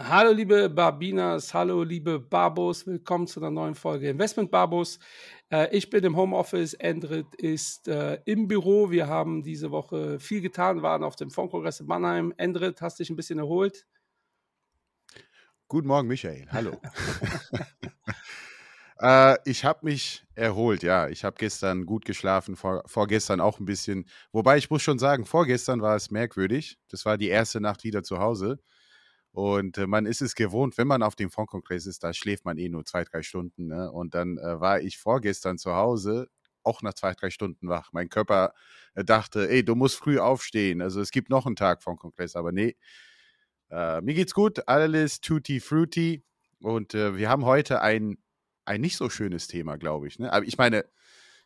Hallo liebe Barbinas, hallo liebe Babos, willkommen zu einer neuen Folge Investment Babos. Äh, ich bin im Homeoffice, Endrit ist äh, im Büro. Wir haben diese Woche viel getan, waren auf dem Fondkongress in Mannheim. Endrit, hast dich ein bisschen erholt? Guten Morgen, Michael. Hallo. äh, ich habe mich erholt, ja. Ich habe gestern gut geschlafen, vor, vorgestern auch ein bisschen. Wobei ich muss schon sagen, vorgestern war es merkwürdig. Das war die erste Nacht wieder zu Hause. Und äh, man ist es gewohnt, wenn man auf dem Fondkongress ist, da schläft man eh nur zwei, drei Stunden. Ne? Und dann äh, war ich vorgestern zu Hause, auch nach zwei, drei Stunden wach. Mein Körper äh, dachte, ey, du musst früh aufstehen. Also es gibt noch einen Tag Fondkongress, aber nee. Äh, mir geht's gut, alles tutti frutti. Und wir haben heute ein, ein nicht so schönes Thema, glaube ich. Ne? Aber ich meine,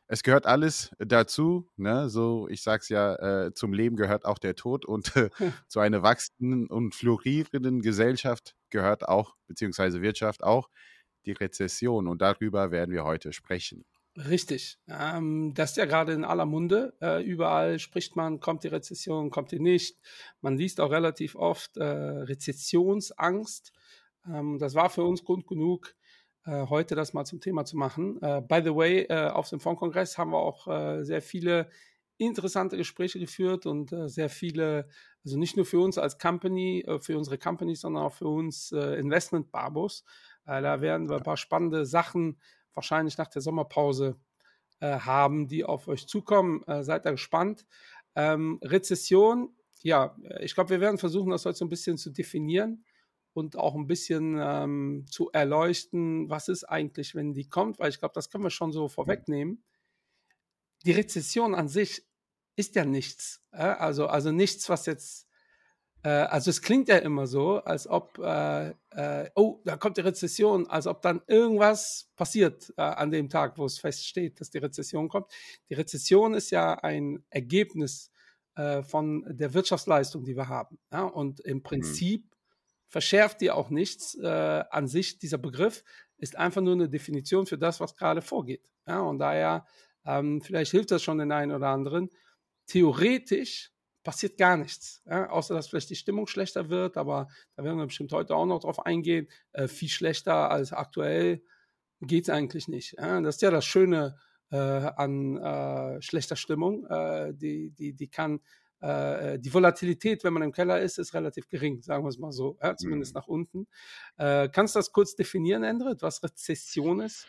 es gehört alles dazu. Ne? So, ich sag's ja, äh, zum Leben gehört auch der Tod und äh, zu einer wachsenden und florierenden Gesellschaft gehört auch, beziehungsweise Wirtschaft auch, die Rezession. Und darüber werden wir heute sprechen. Richtig. Ähm, das ist ja gerade in aller Munde. Äh, überall spricht man, kommt die Rezession, kommt die nicht. Man liest auch relativ oft äh, Rezessionsangst. Ähm, das war für uns Grund genug, heute das mal zum Thema zu machen. Äh, by the way, äh, auf dem Fondkongress haben wir auch äh, sehr viele interessante Gespräche geführt und äh, sehr viele, also nicht nur für uns als Company, äh, für unsere Company, sondern auch für uns Investment-Babos. da werden wir ein paar spannende Sachen wahrscheinlich nach der Sommerpause haben, die auf euch zukommen. seid da gespannt. Ähm, Rezession, ja, ich glaube, wir werden versuchen, das heute so ein bisschen zu definieren und auch ein bisschen ähm, zu erleuchten, was ist eigentlich, wenn die kommt, weil ich glaube, das können wir schon so vorwegnehmen. Die Rezession an sich ist ja nichts. Äh? Also, also nichts, was jetzt, äh, also es klingt ja immer so, als ob, äh, äh oh, da kommt die Rezession, als ob dann irgendwas passiert äh, an dem Tag, wo es feststeht, dass die Rezession kommt. Die Rezession ist ja ein Ergebnis äh, von der Wirtschaftsleistung, die wir haben. Ja? Und im mhm. Prinzip mhm verschärft dir auch nichts äh, an sich. Dieser Begriff ist einfach nur eine Definition für das, was gerade vorgeht. Ja, und daher, ähm, vielleicht hilft das schon den einen oder anderen. Theoretisch passiert gar nichts, ja, außer dass vielleicht die Stimmung schlechter wird, aber da werden wir bestimmt heute auch noch drauf eingehen. Äh, viel schlechter als aktuell geht es eigentlich nicht. Ja. Das ist ja das Schöne äh, an äh, schlechter Stimmung. Äh, die, die, die kann die Volatilität, wenn man im Keller ist, ist relativ gering, sagen wir es mal so, ja, zumindest mhm. nach unten. Äh, kannst du das kurz definieren, Endrit, was Rezession ist?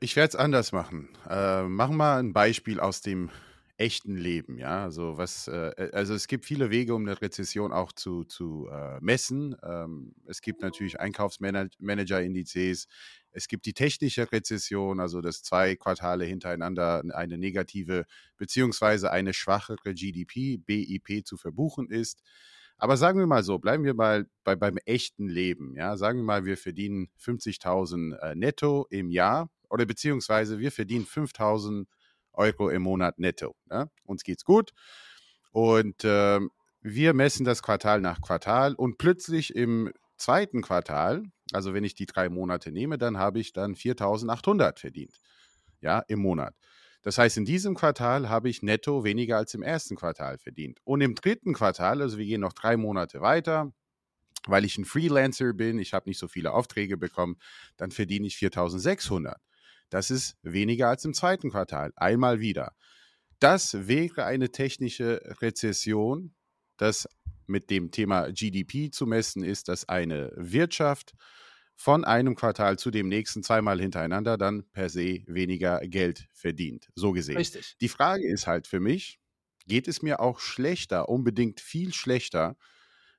Ich werde es anders machen. Äh, machen wir ein Beispiel aus dem echten Leben, ja. Also was, äh, äh, also es gibt viele Wege, um eine Rezession auch zu, zu äh, messen. Ähm, es gibt natürlich Einkaufsmanager-Indizes, es gibt die technische Rezession, also dass zwei Quartale hintereinander eine negative beziehungsweise eine schwachere GDP, BIP zu verbuchen ist. Aber sagen wir mal so, bleiben wir mal bei, beim echten Leben. Ja? Sagen wir mal, wir verdienen 50.000 äh, netto im Jahr oder beziehungsweise wir verdienen 5.000 Euro im Monat netto. Ne? Uns geht's gut. Und äh, wir messen das Quartal nach Quartal und plötzlich im zweiten Quartal, also wenn ich die drei Monate nehme, dann habe ich dann 4.800 verdient. Ja, im Monat. Das heißt, in diesem Quartal habe ich netto weniger als im ersten Quartal verdient. Und im dritten Quartal, also wir gehen noch drei Monate weiter, weil ich ein Freelancer bin, ich habe nicht so viele Aufträge bekommen, dann verdiene ich 4.600. Das ist weniger als im zweiten Quartal, einmal wieder. Das wäre eine technische Rezession, das mit dem Thema GDP zu messen ist, dass eine Wirtschaft von einem Quartal zu dem nächsten zweimal hintereinander dann per se weniger Geld verdient. So gesehen. Richtig. Die Frage ist halt für mich, geht es mir auch schlechter, unbedingt viel schlechter,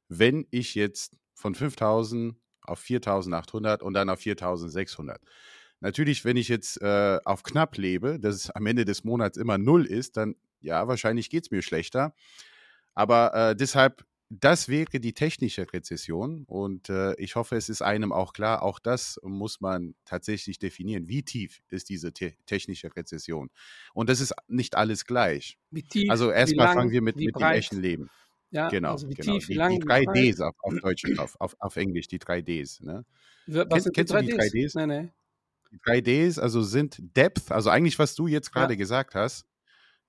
wenn ich jetzt von 5000 auf 4800 und dann auf 4600 Natürlich, wenn ich jetzt äh, auf knapp lebe, dass es am Ende des Monats immer null ist, dann ja, wahrscheinlich geht es mir schlechter. Aber äh, deshalb das wäre die technische Rezession und äh, ich hoffe, es ist einem auch klar, auch das muss man tatsächlich definieren. Wie tief ist diese te technische Rezession? Und das ist nicht alles gleich. Wie tief, also erstmal fangen wir mit, mit dem echten Leben. Ja, Genau, also wie genau. tief, Die, lang, die wie drei breit. Ds auf, auf Deutsch, auf, auf, auf Englisch, die drei Ds. Ne? Was Kennst- sind kennst du die 3Ds? Nee, nee. Die drei Ds, also sind Depth, also eigentlich, was du jetzt gerade Ja. gesagt hast,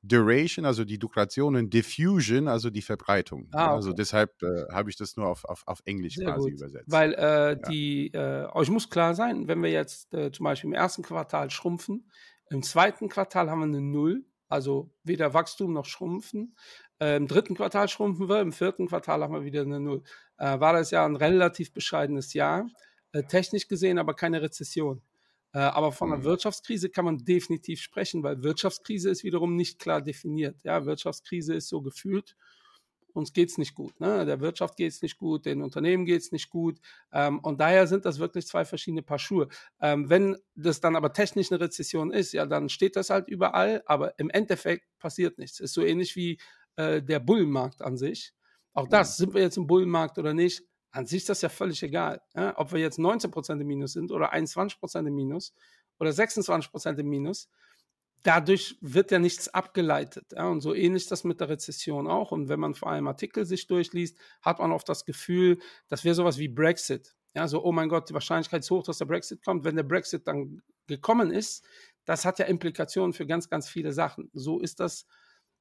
Duration, also die Duration und Diffusion, also die Verbreitung. Ah, Ja, Also okay. deshalb äh, habe ich das nur auf, auf, auf Englisch Sehr quasi gut. übersetzt. Weil äh, die, äh, euch muss klar sein, wenn wir jetzt äh, zum Beispiel im ersten Quartal schrumpfen, im zweiten Quartal haben wir eine Null, also weder Wachstum noch Schrumpfen. Äh, Im dritten Quartal schrumpfen wir, im vierten Quartal haben wir wieder eine Null. Äh, war das ja ein relativ bescheidenes Jahr, äh, technisch gesehen aber keine Rezession. Äh, aber von einer Mhm. Wirtschaftskrise kann man definitiv sprechen, weil Wirtschaftskrise ist wiederum nicht klar definiert. Ja, Wirtschaftskrise ist so gefühlt, uns geht's nicht gut. Ne? Der Wirtschaft geht's nicht gut, den Unternehmen geht's nicht gut. Ähm, und daher sind das wirklich zwei verschiedene Paar Schuhe. Ähm, wenn das dann aber technisch eine Rezession ist, ja, dann steht das halt überall, aber im Endeffekt passiert nichts. Ist so ähnlich wie äh, der Bullenmarkt an sich. Auch das, sind wir jetzt im Bullenmarkt oder nicht, an sich ist das ja völlig egal. Ja? Ob wir jetzt 19% im Minus sind oder 21% im Minus oder 26% im Minus, dadurch wird ja nichts abgeleitet. Ja? Und so ähnlich ist das mit der Rezession auch. Und wenn man vor allem Artikel sich durchliest, hat man oft das Gefühl, das wäre sowas wie Brexit. Ja, so, oh mein Gott, die Wahrscheinlichkeit ist hoch, dass der Brexit kommt. Wenn der Brexit dann gekommen ist, das hat ja Implikationen für ganz, ganz viele Sachen. So ist das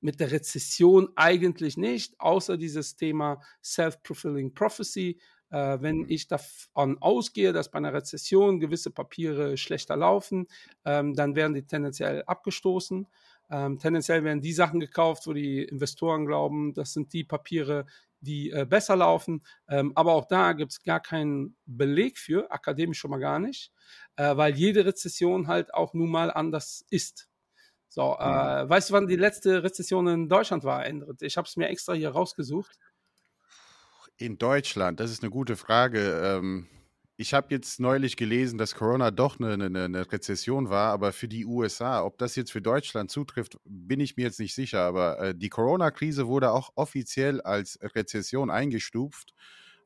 mit der Rezession eigentlich nicht, außer dieses Thema Self-Fulfilling Prophecy. Äh, wenn ich davon ausgehe, dass bei einer Rezession gewisse Papiere schlechter laufen, ähm, dann werden die tendenziell abgestoßen. Ähm, tendenziell werden die Sachen gekauft, wo die Investoren glauben, das sind die Papiere, die äh, besser laufen. Ähm, aber auch da gibt es gar keinen Beleg für, akademisch schon mal gar nicht, äh, weil jede Rezession halt auch nun mal anders ist. So, äh, weißt du, wann die letzte Rezession in Deutschland war? Ich habe es mir extra hier rausgesucht. In Deutschland, das ist eine gute Frage. Ähm, ich habe jetzt neulich gelesen, dass Corona doch eine, eine, eine, Rezession war, aber für die USA, ob das jetzt für Deutschland zutrifft, bin ich mir jetzt nicht sicher. Aber äh, die Corona-Krise wurde auch offiziell als Rezession eingestuft.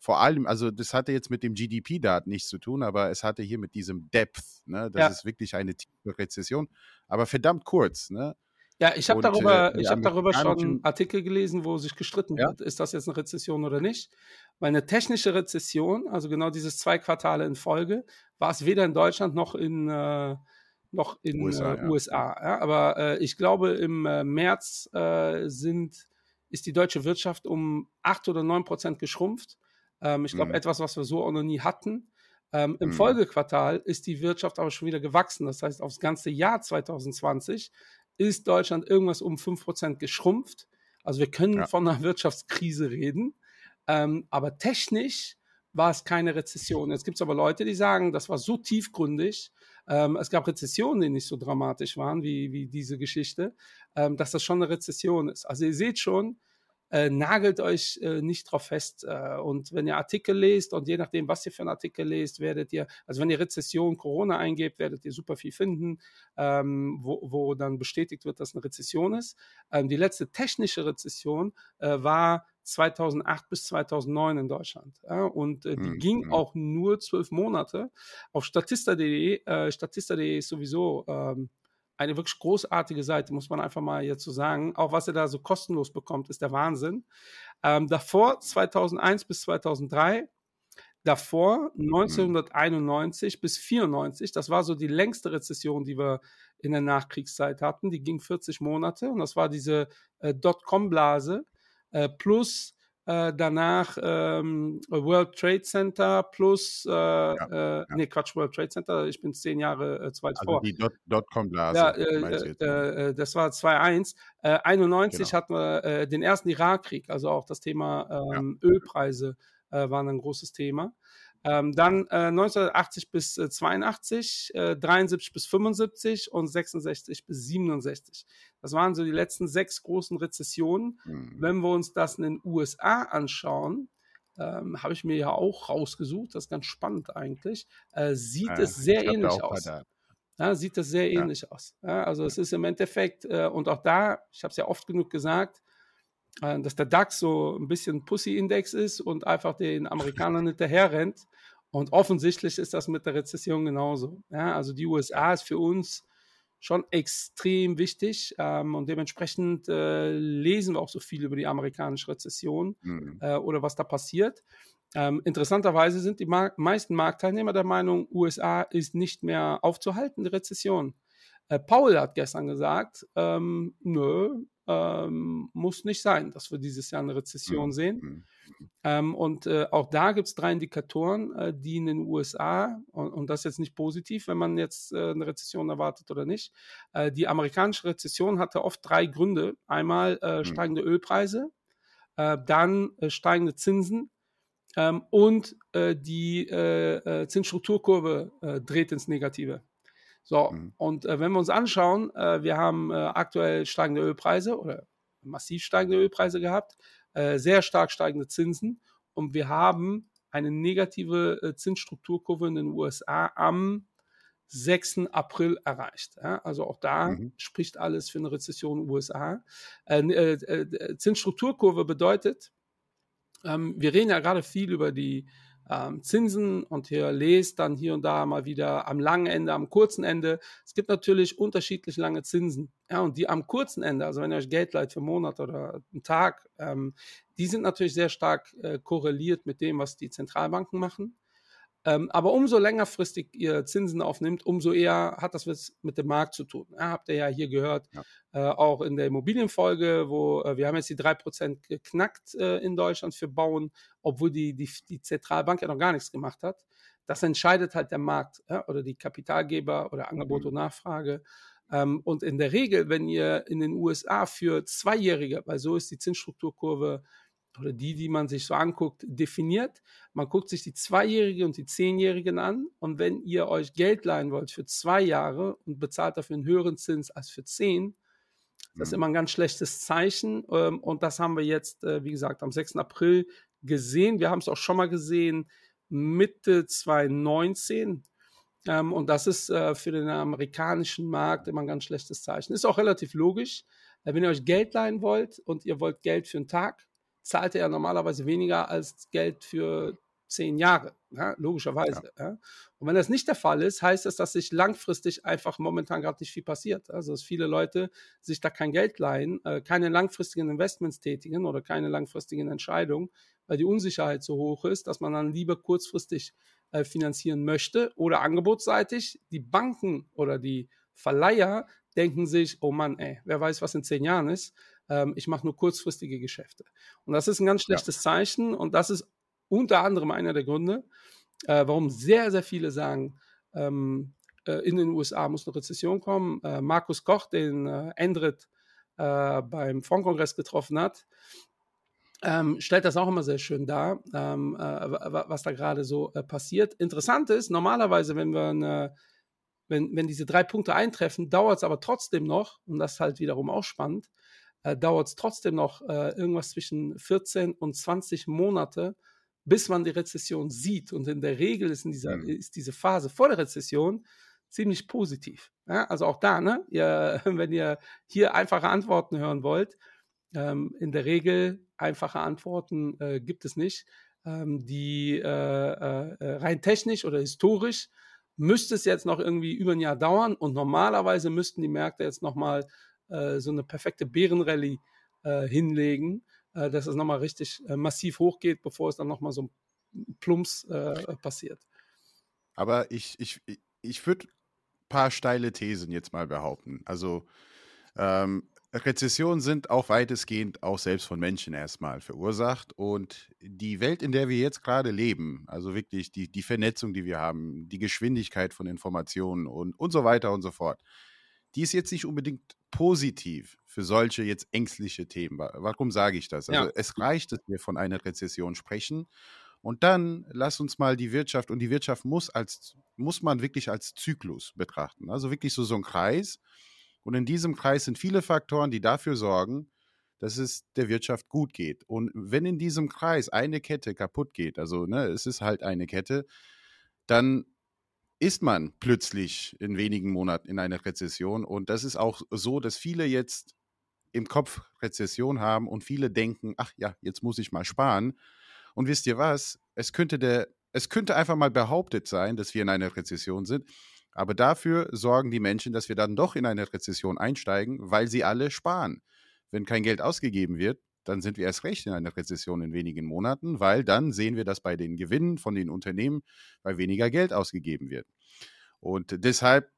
Vor allem, also das hatte jetzt mit dem GDP-Daten nichts zu tun, aber es hatte hier mit diesem Depth, ne? das Ja. ist wirklich eine tiefe Rezession, aber verdammt kurz. Ne? Ja, ich habe darüber, äh, ich hab darüber schon Artikel gelesen, wo sich gestritten Ja. wird, ist das jetzt eine Rezession oder nicht. Weil eine technische Rezession, also genau dieses zwei Quartale in Folge, war es weder in Deutschland noch in, äh, noch in USA. Äh. USA ja. Aber äh, ich glaube, im äh, März äh, sind, ist die deutsche Wirtschaft um 8 oder 9 Prozent geschrumpft. Ähm, ich glaube, Mhm. etwas, was wir so auch noch nie hatten. Ähm, Im Mhm. Folgequartal ist die Wirtschaft aber schon wieder gewachsen. Das heißt, aufs ganze Jahr 2020 ist Deutschland irgendwas um 5% geschrumpft. Also wir können Ja. von einer Wirtschaftskrise reden. Ähm, aber technisch war es keine Rezession. Jetzt gibt es aber Leute, die sagen, das war so tiefgründig. Ähm, es gab Rezessionen, die nicht so dramatisch waren wie, wie diese Geschichte, ähm, dass das schon eine Rezession ist. Also ihr seht schon, äh, nagelt euch äh, nicht drauf fest. Äh, und wenn ihr Artikel lest und je nachdem, was ihr für einen Artikel lest, werdet ihr, also wenn ihr Rezession Corona eingebt, werdet ihr super viel finden, ähm, wo, wo dann bestätigt wird, dass eine Rezession ist. Ähm, die letzte technische Rezession äh, war 2008 bis 2009 in Deutschland. Ja, und äh, die Mhm, ging mhm. auch nur zwölf Monate. Auf statista.de, äh, statista.de ist sowieso ähm, eine wirklich großartige Seite, muss man einfach mal jetzt so sagen. Auch was ihr da so kostenlos bekommt, ist der Wahnsinn. Ähm, davor 2001 bis 2003, davor 1991 bis 94, das war so die längste Rezession, die wir in der Nachkriegszeit hatten. Die ging 40 Monate und das war diese äh, Dotcom-Blase äh, plus äh, danach ähm, World Trade Center plus, äh, äh, nee, Quatsch, World Trade Center, ich bin zehn Jahre äh, zu weit Also vor. die Dot- Dotcom-Blase. Ja, äh, du jetzt? äh, äh, das war 2-1. Äh, 91 Genau. hatten wir äh, den ersten Irakkrieg, also auch das Thema ähm, Ölpreise äh, waren ein großes Thema. Ähm, dann äh, 1980 bis äh, 82, äh, 73 bis 75 und 66 bis 67. Das waren so die letzten sechs großen Rezessionen. Hm. Wenn wir uns das in den USA anschauen, ähm, habe ich mir ja auch rausgesucht, das ist ganz spannend eigentlich, äh, sieht es sehr ähnlich aus. Ja, sieht das sehr Ja. ähnlich aus. Ja, also es ist im Endeffekt, äh, und auch da, ich habe es ja oft genug gesagt, dass der DAX so ein bisschen Pussy-Index ist und einfach den Amerikanern hinterher rennt. Und offensichtlich ist das mit der Rezession genauso. Ja, also die USA ist für uns schon extrem wichtig ähm, und dementsprechend äh, lesen wir auch so viel über die amerikanische Rezession mhm. äh, oder was da passiert. Ähm, interessanterweise sind die Mar meisten Marktteilnehmer der Meinung, USA ist nicht mehr aufzuhalten, die Rezession. Äh, Paul hat gestern gesagt, ähm, nö, ähm, muss nicht sein, dass wir dieses Jahr eine Rezession mhm. sehen. Mhm. Ähm, und äh, auch da gibt es drei Indikatoren, äh, die in den USA, und, und, das ist jetzt nicht positiv, wenn man jetzt äh, eine Rezession erwartet oder nicht, äh, die amerikanische Rezession hatte oft drei Gründe. Einmal mhm. steigende Ölpreise, dann steigende Zinsen ähm, und die Zinsstrukturkurve dreht ins Negative. So, mhm. und wenn wir uns anschauen, wir haben aktuell steigende Ölpreise oder massiv steigende Ölpreise gehabt. Äh, sehr stark steigende Zinsen und wir haben eine negative äh, Zinsstrukturkurve in den USA am 6. April erreicht. Ja, also auch da mhm. spricht alles für eine Rezession in den USA. Äh, äh, äh, Zinsstrukturkurve bedeutet, ähm, wir reden ja gerade viel über die ähm, Zinsen und ihr lest dann hier und da mal wieder am langen Ende, am kurzen Ende. Es gibt natürlich unterschiedlich lange Zinsen. Ja, und die am kurzen Ende, also wenn ihr euch Geld leiht für einen Monat oder einen Tag, ähm, die sind natürlich sehr stark äh, korreliert mit dem, was die Zentralbanken machen. Ähm, aber umso längerfristig ihr Zinsen aufnimmt, umso eher hat das was mit dem Markt zu tun. Ja, habt ihr ja hier gehört, ja. Äh, auch in der Immobilienfolge, wo äh, wir haben jetzt die 3% geknackt äh, in Deutschland für Bauen, obwohl die, die, die Zentralbank ja noch gar nichts gemacht hat. Das entscheidet halt der Markt ja, oder die Kapitalgeber oder Angebot mhm. und Nachfrage. Ähm, und in der Regel, wenn ihr in den USA für Zweijährige, weil so ist die Zinsstrukturkurve oder die, die man sich so anguckt, definiert. Man guckt sich die Zweijährigen und die Zehnjährigen an und wenn ihr euch Geld leihen wollt für zwei Jahre und bezahlt dafür einen höheren Zins als für zehn, das ist mhm. immer ein ganz schlechtes Zeichen ähm, und das haben wir jetzt, äh, wie gesagt, am 6. April gesehen. Wir haben es auch schon mal gesehen Mitte 2019. Ähm, und das ist äh, für den amerikanischen Markt immer ein ganz schlechtes Zeichen. Ist auch relativ logisch. Äh, wenn ihr euch Geld leihen wollt und ihr wollt Geld für einen Tag, zahlt er ja normalerweise weniger als Geld für zehn Jahre, ja, logischerweise. Ja. Ja. Und wenn das nicht der Fall ist, heißt das, dass sich langfristig einfach momentan gerade nicht viel passiert. Also dass viele Leute sich da kein Geld leihen, äh, keine langfristigen Investments tätigen oder keine langfristigen Entscheidungen, weil die Unsicherheit so hoch ist, dass man dann lieber kurzfristig äh, finanzieren möchte oder angebotsseitig die Banken oder die Verleiher denken sich, oh Mann, ey, wer weiß, was in zehn Jahren ist ähm, ich mache nur kurzfristige Geschäfte. Und das ist ein ganz schlechtes ja. Zeichen und das ist unter anderem einer der Gründe, äh, warum sehr, sehr viele sagen, ähm, äh, in den USA muss eine Rezession kommen. Äh, Markus Koch, den äh, Endrit äh, beim Fondkongress getroffen hat, ähm, stellt das auch immer sehr schön dar, ähm, äh, was da gerade so äh, passiert. Interessant ist, normalerweise, wenn wir eine, wenn, wenn diese drei Punkte eintreffen, dauert es aber trotzdem noch, und das ist halt wiederum auch spannend, äh, dauert es trotzdem noch äh, irgendwas zwischen 14 und 20 Monate, bis man die Rezession sieht. Und in der Regel ist, in dieser, mhm. ist diese Phase vor der Rezession ziemlich positiv. Ja, also auch da, ne? Ihr, wenn ihr hier einfache Antworten hören wollt, ähm, in der Regel einfache Antworten äh, gibt es nicht. Ähm, die äh, äh, rein technisch oder historisch müsste es jetzt noch irgendwie über ein Jahr dauern und normalerweise müssten die Märkte jetzt nochmal äh, so eine perfekte Bärenrallye äh, hinlegen, äh, dass es nochmal richtig äh, massiv hochgeht, bevor es dann nochmal so ein Plumps äh, passiert. Aber ich, ich, ich würde ein paar steile Thesen jetzt mal behaupten. Also ähm, Rezessionen sind auch weitestgehend auch selbst von Menschen erstmal verursacht. Und die Welt, in der wir jetzt gerade leben, also wirklich die, die Vernetzung, die wir haben, die Geschwindigkeit von Informationen und, und so weiter und so fort, die ist jetzt nicht unbedingt positiv für solche jetzt ängstliche Themen. Warum sage ich das? Also ja. es reicht, dass wir von einer Rezession sprechen. Und dann lass uns mal die Wirtschaft, und die Wirtschaft muss als, muss man wirklich als Zyklus betrachten. Also wirklich so, so ein Kreis. Und in diesem Kreis sind viele Faktoren, die dafür sorgen, dass es der Wirtschaft gut geht. Und wenn in diesem Kreis eine Kette kaputt geht, also ne, es ist halt eine Kette, dann ist man plötzlich in wenigen Monaten in einer Rezession. Und das ist auch so, dass viele jetzt im Kopf Rezession haben und viele denken, ach ja, jetzt muss ich mal sparen. Und wisst ihr was? Es könnte der, es könnte einfach mal behauptet sein, dass wir in einer Rezession sind. Aber dafür sorgen die Menschen, dass wir dann doch in eine Rezession einsteigen, weil sie alle sparen. Wenn kein Geld ausgegeben wird, dann sind wir erst recht in einer Rezession in wenigen Monaten, weil dann sehen wir das bei den Gewinnen von den Unternehmen, weil weniger Geld ausgegeben wird. Und deshalb,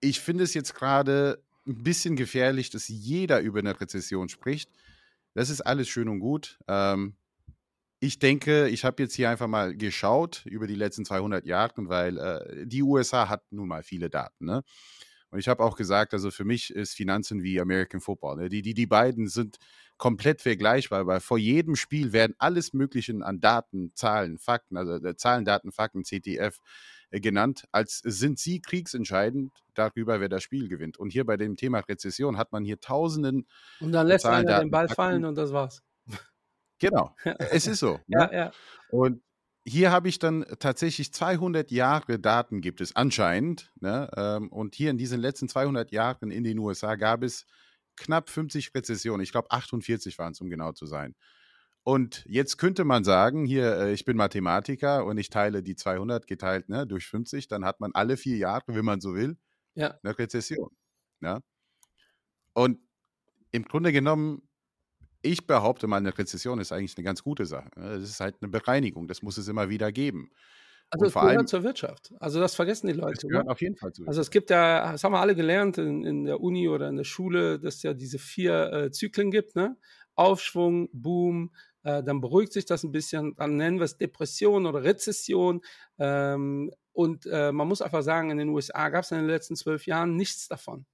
ich finde es jetzt gerade ein bisschen gefährlich, dass jeder über eine Rezession spricht. Das ist alles schön und gut. Ähm, ich denke, ich habe jetzt hier einfach mal geschaut über die letzten 200 Jahre, weil äh, die USA hat nun mal viele Daten. Ne? Und ich habe auch gesagt, also für mich ist Finanzen wie American Football. Ne? Die, die, die beiden sind komplett vergleichbar, weil vor jedem Spiel werden alles Mögliche an Daten, Zahlen, Fakten, also äh, Zahlen, Daten, Fakten, CTF äh, genannt, als sind sie kriegsentscheidend darüber, wer das Spiel gewinnt. Und hier bei dem Thema Rezession hat man hier tausenden. Und dann lässt Zahlen, einer Daten, den Ball Fakten. fallen und das war's. Genau, es ist so. ja, ne? ja. Und hier habe ich dann tatsächlich 200 Jahre Daten gibt es anscheinend. Ne? Ähm, und hier in diesen letzten 200 Jahren in den USA gab es knapp 50 Rezessionen. Ich glaube 48 waren es, um genau zu sein. Und jetzt könnte man sagen, hier, äh, ich bin Mathematiker und ich teile die 200 geteilt ne, durch 50, dann hat man alle vier Jahre, wenn man so will, ja. eine Rezession. Ja? Und im Grunde genommen ich behaupte mal, eine Rezession ist eigentlich eine ganz gute Sache. Ne? Es ist halt eine Bereinigung, das muss es immer wieder geben. Also es gehört allem, zur Wirtschaft. Also das vergessen die Leute. Gehört ne? auf jeden Fall Wirtschaft. Also es gibt ja, das haben wir alle gelernt in, in der Uni oder in der Schule, dass es ja diese vier äh, Zyklen gibt. Ne? Aufschwung, Boom, äh, dann beruhigt sich das ein bisschen, dann nennen wir es Depression oder Rezession. Ähm, und äh, man muss einfach sagen, in den USA gab es in den letzten zwölf Jahren nichts davon.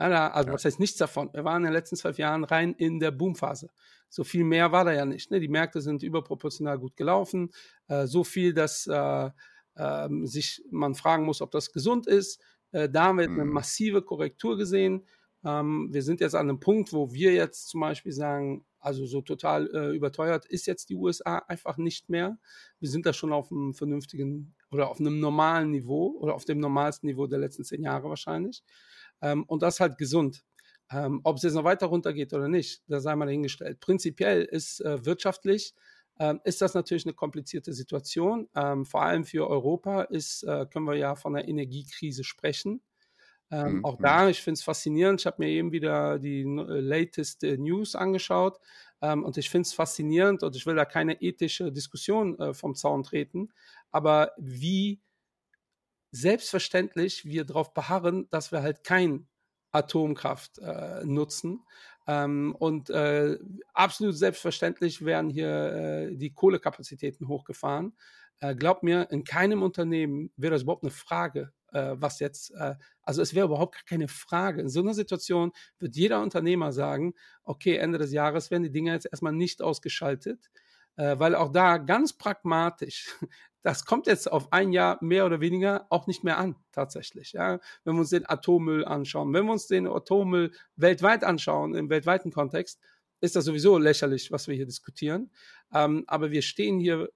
Also ja. was heißt nichts davon? Wir waren in den letzten zwölf Jahren rein in der Boomphase. So viel mehr war da ja nicht. Ne? Die Märkte sind überproportional gut gelaufen. Äh, so viel, dass äh, äh, sich man fragen muss, ob das gesund ist. Äh, da haben wir mhm. eine massive Korrektur gesehen. Ähm, wir sind jetzt an einem Punkt, wo wir jetzt zum Beispiel sagen, also so total äh, überteuert ist jetzt die USA einfach nicht mehr. Wir sind da schon auf einem vernünftigen oder auf einem normalen Niveau oder auf dem normalsten Niveau der letzten zehn Jahre wahrscheinlich. Ähm, und das halt gesund. Ähm, ob es jetzt noch weiter runtergeht oder nicht, da sei mal dahingestellt. Prinzipiell ist äh, wirtschaftlich ähm, ist das natürlich eine komplizierte Situation. Ähm, vor allem für Europa ist, äh, können wir ja von einer Energiekrise sprechen. Ähm, mhm. Auch da, ich finde es faszinierend. Ich habe mir eben wieder die äh, latest äh, News angeschaut ähm, und ich finde es faszinierend und ich will da keine ethische Diskussion äh, vom Zaun treten. Aber wie selbstverständlich wir darauf beharren, dass wir halt kein Atomkraft äh, nutzen. Ähm, und äh, absolut selbstverständlich werden hier äh, die Kohlekapazitäten hochgefahren. Äh, glaubt mir, in keinem Unternehmen wäre das überhaupt eine Frage, äh, was jetzt, äh, also es wäre überhaupt gar keine Frage. In so einer Situation wird jeder Unternehmer sagen, okay, Ende des Jahres werden die Dinge jetzt erstmal nicht ausgeschaltet äh, weil auch da ganz pragmatisch, das kommt jetzt auf ein Jahr mehr oder weniger auch nicht mehr an, tatsächlich. Ja? Wenn wir uns den Atommüll anschauen, wenn wir uns den Atommüll weltweit anschauen, im weltweiten Kontext, ist das sowieso lächerlich, was wir hier diskutieren. Ähm, aber wir stehen hier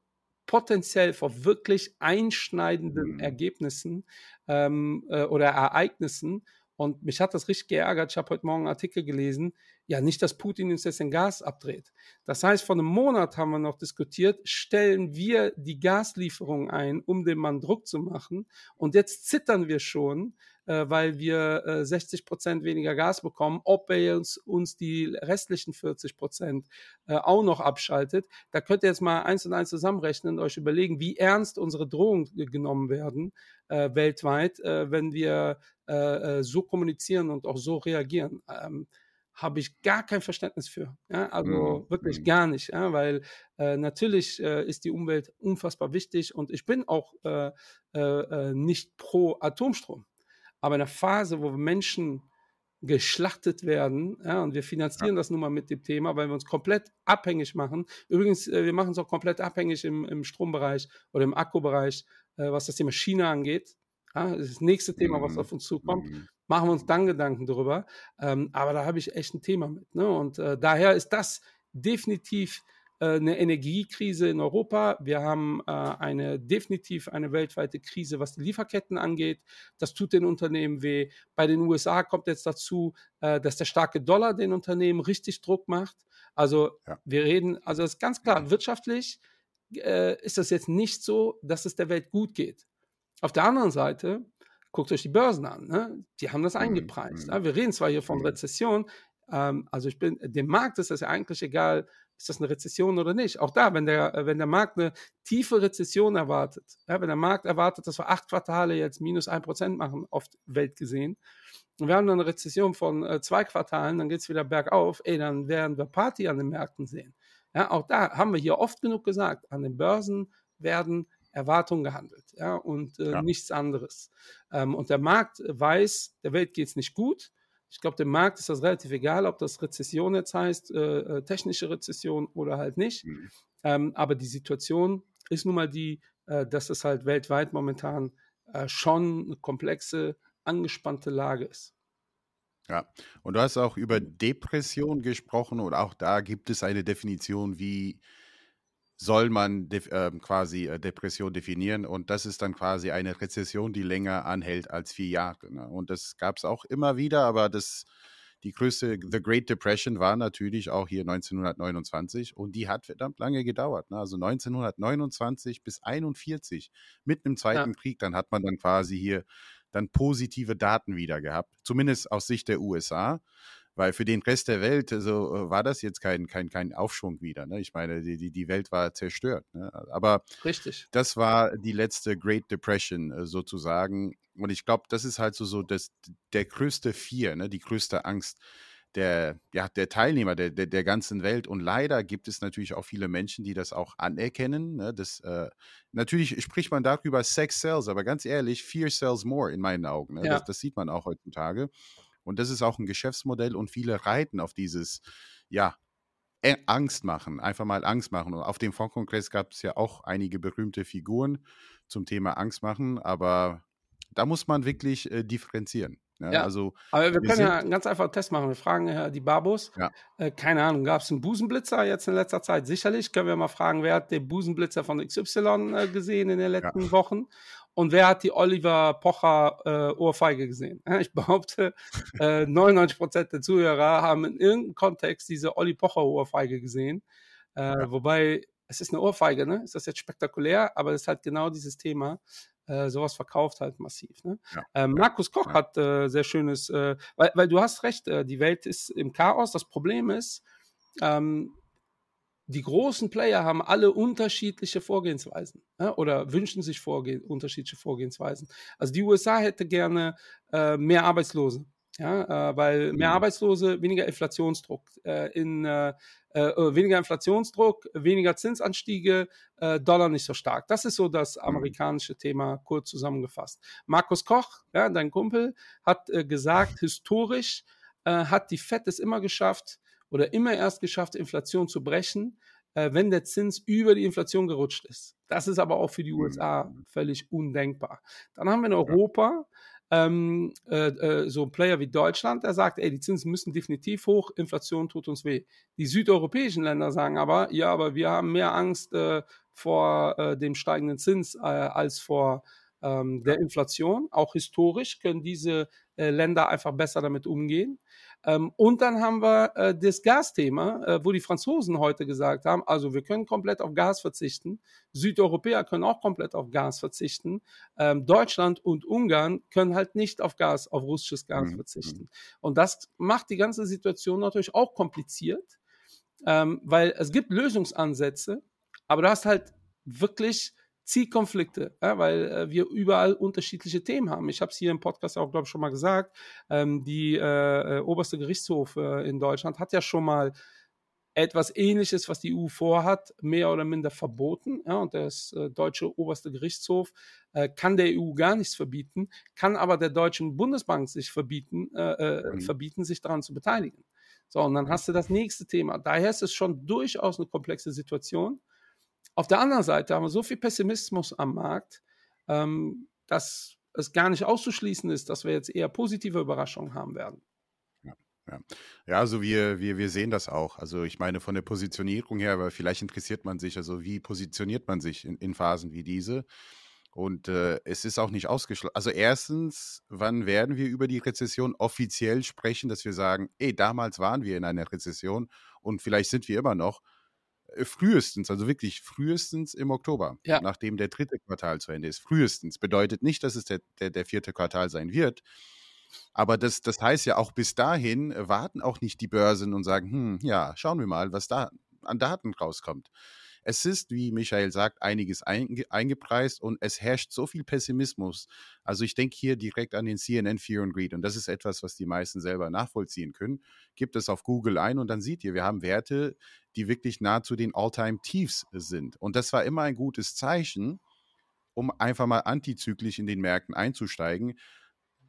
potenziell vor wirklich einschneidenden mhm. Ergebnissen ähm, äh, oder Ereignissen. Und mich hat das richtig geärgert. Ich habe heute Morgen einen Artikel gelesen, ja nicht, dass Putin uns jetzt den Gas abdreht. Das heißt, vor einem Monat haben wir noch diskutiert, stellen wir die Gaslieferung ein, um dem Mann Druck zu machen. Und jetzt zittern wir schon, äh, weil wir äh, 60 Prozent weniger Gas bekommen, ob er uns, uns die restlichen 40 Prozent äh, auch noch abschaltet. Da könnt ihr jetzt mal eins und eins zusammenrechnen und euch überlegen, wie ernst unsere Drohungen genommen werden äh, weltweit, äh, wenn wir äh, so kommunizieren und auch so reagieren. Ähm, habe ich gar kein Verständnis für. Ja? Also mhm. wirklich mhm. gar nicht, ja? weil äh, natürlich äh, ist die Umwelt unfassbar wichtig und ich bin auch äh, äh, äh nicht pro Atomstrom. Aber in einer Phase, wo Menschen geschlachtet werden, ja, und wir finanzieren ja. das nun mal mit dem Thema, weil wir uns komplett abhängig machen. Übrigens, äh, wir machen es auch komplett abhängig im, im Strombereich oder im Akkubereich, was das Thema China angeht. Ja, das, das nächste Thema, was mhm. auf uns zukommt. Mhm machen wir uns dann Gedanken darüber. Ähm, aber da habe ich echt ein Thema mit. Ne? Und äh, daher ist das definitiv äh, eine Energiekrise in Europa, wir haben äh, eine definitiv eine weltweite Krise, was die Lieferketten angeht. Das tut den Unternehmen weh. Bei den USA kommt jetzt dazu, äh, dass der starke Dollar den Unternehmen richtig Druck macht. Also ja. wir reden, also es ist ganz klar, wirtschaftlich äh, ist das jetzt nicht so, dass es der Welt gut geht. Auf der anderen Seite, guckt euch die Börsen an, ne? die haben das mhm, eingepreist. Mhm. Ja? Wir reden zwar hier von. Rezession, ähm, also ich bin, dem Markt ist das ja eigentlich egal, ist das eine Rezession oder nicht. Auch da, wenn der, wenn der Markt eine tiefe Rezession erwartet, ja, wenn der Markt erwartet, dass wir acht Quartale jetzt minus ein Prozent machen, oft Welt gesehen, und wir haben dann eine Rezession von äh, zwei Quartalen, dann geht es wieder bergauf, ey, dann werden wir Party an den Märkten sehen. Ja, auch da haben wir hier oft genug gesagt, an den Börsen werden Erwartungen gehandelt, ja, und äh, ja. nichts anderes. Ähm, und der Markt weiß, der Welt geht es nicht gut, ich glaube, dem Markt ist das relativ egal, ob das Rezession jetzt heißt, äh, äh, technische Rezession oder halt nicht. Mhm. Ähm, aber die Situation ist nun mal die, äh, dass es halt weltweit momentan äh, schon eine komplexe, angespannte Lage ist. Ja, und du hast auch über Depression gesprochen und auch da gibt es eine Definition, wie soll man äh, quasi äh, Depression definieren und das ist dann quasi eine Rezession, die länger anhält als vier Jahre. Ne? Und das gab es auch immer wieder, aber das, die größte, The Great Depression war natürlich auch hier 1929 und die hat verdammt lange gedauert. Ne? Also 1929 bis 1941, mitten im Zweiten ja. Krieg, dann hat man dann quasi hier dann positive Daten wieder gehabt, zumindest aus Sicht der USA. Weil für den Rest der Welt also, war das jetzt kein, kein, kein Aufschwung wieder. Ne? Ich meine, die, die Welt war zerstört. Ne? Aber Richtig. das war die letzte Great Depression äh, sozusagen. Und ich glaube, das ist halt so, so das, der größte Fear, ne? die größte Angst der, ja, der Teilnehmer der, der, der, ganzen Welt. Und leider gibt es natürlich auch viele Menschen, die das auch anerkennen. Ne? Das, äh, natürlich spricht man darüber, Sex sells, aber ganz ehrlich, Fear sells more in meinen Augen. Ne? Ja. Das, das, sieht man auch heutzutage. Und das ist auch ein Geschäftsmodell und viele reiten auf dieses, ja, Angst machen, einfach mal Angst machen. Und auf dem Fondkongress gab es ja auch einige berühmte Figuren zum Thema Angst machen, aber da muss man wirklich äh, differenzieren. Ja, ja, also aber wir, wir können ja einen ganz einfachen Test machen. Wir fragen äh, die Babos. Ja. Äh, keine Ahnung, gab es einen Busenblitzer jetzt in letzter Zeit? Sicherlich können wir mal fragen, wer hat den Busenblitzer von XY äh, gesehen in den letzten ja. Wochen? Und wer hat die Oliver Pocher äh, Ohrfeige gesehen? Ich behaupte, äh, 99 Prozent der Zuhörer haben in irgendeinem Kontext diese Olli Pocher Ohrfeige gesehen. Äh, ja. Wobei, es ist eine Ohrfeige, ne? Ist das jetzt spektakulär? Aber es ist halt genau dieses Thema. Äh, sowas verkauft halt massiv. Ne? Ja. Ähm, Markus Koch ja. hat äh, sehr schönes, äh, weil, weil du hast recht, äh, die Welt ist im Chaos. Das Problem ist, ähm, die großen Player haben alle unterschiedliche Vorgehensweisen ja, oder wünschen sich Vorgehen, unterschiedliche Vorgehensweisen. Also die USA hätte gerne äh, mehr Arbeitslose, ja, äh, weil mehr mhm. Arbeitslose, weniger Inflationsdruck, äh, in, äh, äh, weniger Inflationsdruck, weniger Zinsanstiege, äh, Dollar nicht so stark. Das ist so das mhm. amerikanische Thema kurz zusammengefasst. Markus Koch, ja, dein Kumpel, hat gesagt, historisch hat die Fed es immer geschafft, oder immer erst geschafft, Inflation zu brechen, äh, wenn der Zins über die Inflation gerutscht ist. Das ist aber auch für die mhm. USA völlig undenkbar. Dann haben wir in Europa ähm, äh, äh, so ein Player wie Deutschland, der sagt, ey, die Zinsen müssen definitiv hoch, Inflation tut uns weh. Die südeuropäischen Länder sagen aber, ja, aber wir haben mehr Angst äh, vor äh, dem steigenden Zins äh, als vor ähm, der Inflation. Auch historisch können diese äh, Länder einfach besser damit umgehen. Ähm, und dann haben wir äh, das Gasthema, äh, wo die Franzosen heute gesagt haben, also wir können komplett auf Gas verzichten. Südeuropäer können auch komplett auf Gas verzichten. Ähm, Deutschland und Ungarn können halt nicht auf Gas, auf russisches Gas mhm. verzichten. Und das macht die ganze Situation natürlich auch kompliziert, ähm, weil es gibt Lösungsansätze, aber du hast halt wirklich Zielkonflikte, ja, weil äh, wir überall unterschiedliche Themen haben. Ich habe es hier im Podcast auch, glaube ich, schon mal gesagt. Ähm, die äh, äh, oberste Gerichtshof äh, in Deutschland hat ja schon mal etwas Ähnliches, was die EU vorhat, mehr oder minder verboten. Ja, und das äh, deutsche oberste Gerichtshof äh, kann der EU gar nichts verbieten, kann aber der deutschen Bundesbank sich verbieten, mhm. verbieten, sich daran zu beteiligen. So, und dann hast du das nächste Thema. Daher ist es schon durchaus eine komplexe Situation. Auf der anderen Seite haben wir so viel Pessimismus am Markt, ähm, dass es gar nicht auszuschließen ist, dass wir jetzt eher positive Überraschungen haben werden. Ja, Ja, also wir, wir, wir sehen das auch. Also ich meine von der Positionierung her, aber vielleicht interessiert man sich, also wie positioniert man sich in, in Phasen wie diese? Und äh, es ist auch nicht ausgeschlossen. Also erstens, wann werden wir über die Rezession offiziell sprechen, dass wir sagen, ey, damals waren wir in einer Rezession und vielleicht sind wir immer noch. Frühestens, also wirklich frühestens im Oktober, ja. nachdem der dritte Quartal zu Ende ist. Frühestens. Bedeutet nicht, dass es der, der, der vierte Quartal sein wird. Aber das, das heißt ja auch bis dahin warten auch nicht die Börsen und sagen, hm, ja, schauen wir mal, was da an Daten rauskommt. Es ist, wie Michael sagt, einiges einge eingepreist und es herrscht so viel Pessimismus. Also ich denke hier direkt an den CNN Fear and Greed und das ist etwas, was die meisten selber nachvollziehen können. Gibt es auf Google ein und dann seht ihr, wir haben Werte, die wirklich nahezu den All-Time-Tiefs sind. Und das war immer ein gutes Zeichen, um einfach mal antizyklisch in den Märkten einzusteigen.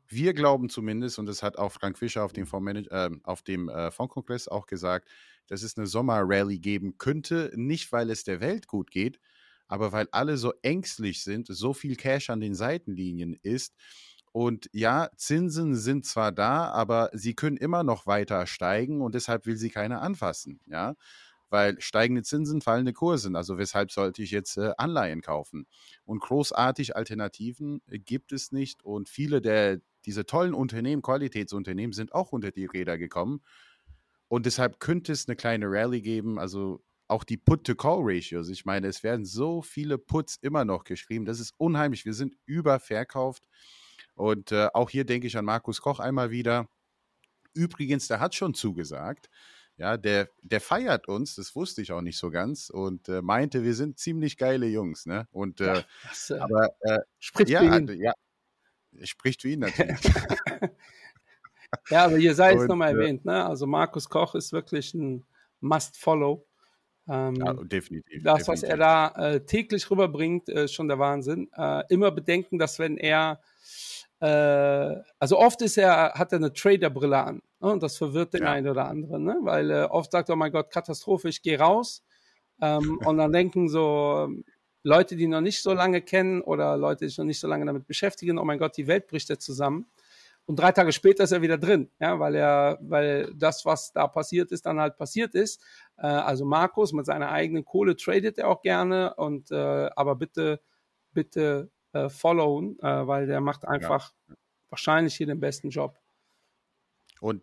Wir glauben zumindest, und das hat auch Frank Fischer auf dem, Fondsmanage äh, auf dem äh, Fondskongress auch gesagt, dass es eine Sommerrally geben könnte, nicht weil es der Welt gut geht, aber weil alle so ängstlich sind, so viel Cash an den Seitenlinien ist. Und ja, Zinsen sind zwar da, aber sie können immer noch weiter steigen und deshalb will sie keiner anfassen, ja. Weil steigende Zinsen, fallende Kurse, also weshalb sollte ich jetzt äh, Anleihen kaufen? Und großartig Alternativen äh, gibt es nicht und viele der diese tollen Unternehmen, Qualitätsunternehmen sind auch unter die Räder gekommen und deshalb könnte es eine kleine Rallye geben, also auch die Put-to-Call-Ratios. Ich meine, es werden so viele Puts immer noch geschrieben. Das ist unheimlich. Wir sind überverkauft. Und äh, auch hier denke ich an Markus Koch einmal wieder. Übrigens, der hat schon zugesagt. Ja, der, der feiert uns, das wusste ich auch nicht so ganz und äh, meinte, wir sind ziemlich geile Jungs, ne? Und äh, ja, das, äh, aber äh, ja, ja, spricht für ihn natürlich. Ja, aber ihr seid es nochmal erwähnt, ne? Also Markus Koch ist wirklich ein Must-Follow. Ähm, ja, definitiv. Das, definitiv. was er da äh, täglich rüberbringt, ist schon der Wahnsinn. Äh, immer bedenken, dass wenn er, äh, also oft ist er, hat er eine Trader-Brille an. Ne? Und das verwirrt den ja. einen oder anderen, ne? Weil äh, oft sagt er, oh mein Gott, Katastrophe, ich gehe raus. Ähm, und dann denken so Leute, die noch nicht so lange kennen oder Leute, die sich noch nicht so lange damit beschäftigen, oh mein Gott, die Welt bricht jetzt zusammen. Und drei Tage später ist er wieder drin, ja, weil er, weil das, was da passiert ist, dann halt passiert ist. Äh, also Markus mit seiner eigenen Kohle tradet er auch gerne und äh, aber bitte, bitte äh, followen, äh, weil der macht einfach ja. wahrscheinlich hier den besten Job. Und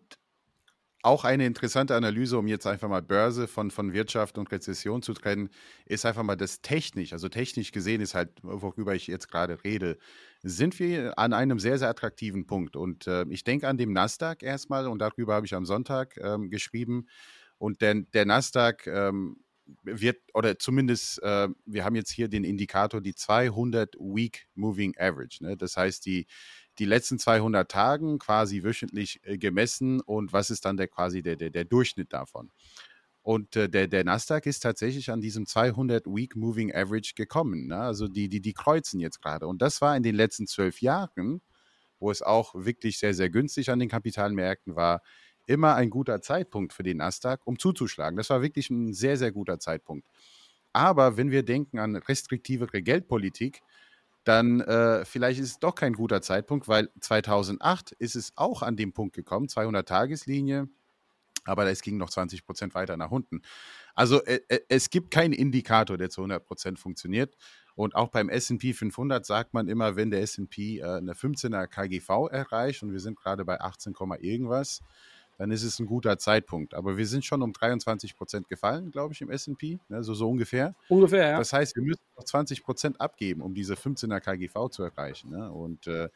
auch eine interessante Analyse, um jetzt einfach mal Börse von, von Wirtschaft und Rezession zu trennen, ist einfach mal das technisch. Also technisch gesehen ist halt, worüber ich jetzt gerade rede, sind wir an einem sehr, sehr attraktiven Punkt. Und äh, ich denke an dem Nasdaq erstmal und darüber habe ich am Sonntag ähm, geschrieben. Und der, der Nasdaq ähm, wird, oder zumindest, äh, wir haben jetzt hier den Indikator, die 200 Week Moving Average. Ne? Das heißt, die, die letzten 200 Tagen quasi wöchentlich äh, gemessen und was ist dann der quasi der, der, der Durchschnitt davon. Und äh, der, der Nasdaq ist tatsächlich an diesem 200 Week Moving Average gekommen. Ne? Also die, die, die kreuzen jetzt gerade. Und das war in den letzten zwölf Jahren, wo es auch wirklich sehr, sehr günstig an den Kapitalmärkten war, immer ein guter Zeitpunkt für den Nasdaq, um zuzuschlagen. Das war wirklich ein sehr, sehr guter Zeitpunkt. Aber wenn wir denken an restriktivere Geldpolitik, dann äh, vielleicht ist es doch kein guter Zeitpunkt, weil 2008 ist es auch an dem Punkt gekommen, 200-Tageslinie, aber es ging noch 20 Prozent weiter nach unten. Also äh, äh, es gibt keinen Indikator, der zu 100 Prozent funktioniert. Und auch beim S&P 500 sagt man immer, wenn der S&P äh, eine 15er KGV erreicht und wir sind gerade bei 18, irgendwas, dann ist es ein guter Zeitpunkt. Aber wir sind schon um 23 Prozent gefallen, glaube ich, im S&P, ne, so, so ungefähr. Ungefähr, ja. Das heißt, wir müssen noch 20 Prozent abgeben, um diese 15er KGV zu erreichen. Ne? Und äh,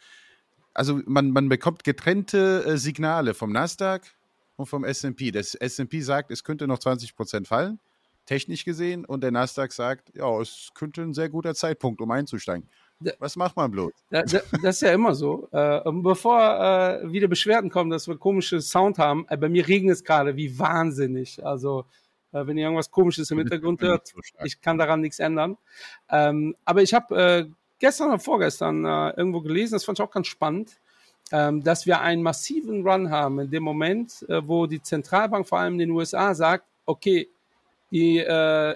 also man, man bekommt getrennte äh, Signale vom Nasdaq und vom S&P. Das S&P sagt, es könnte noch 20 Prozent fallen, technisch gesehen, und der Nasdaq sagt, ja, es könnte ein sehr guter Zeitpunkt, um einzusteigen. Was macht man bloß? Das, ist ja immer so. Äh, bevor äh, wieder Beschwerden kommen, dass wir komische Sound haben, äh, bei mir regnet es gerade wie wahnsinnig. Also äh, wenn ihr irgendwas Komisches im Hintergrund hört, ich kann daran nichts ändern. Ähm, aber ich habe äh, gestern oder vorgestern äh, irgendwo gelesen, das fand ich auch ganz spannend, ähm, dass wir einen massiven Run haben in dem Moment, wo die Zentralbank vor allem in den USA sagt, okay, die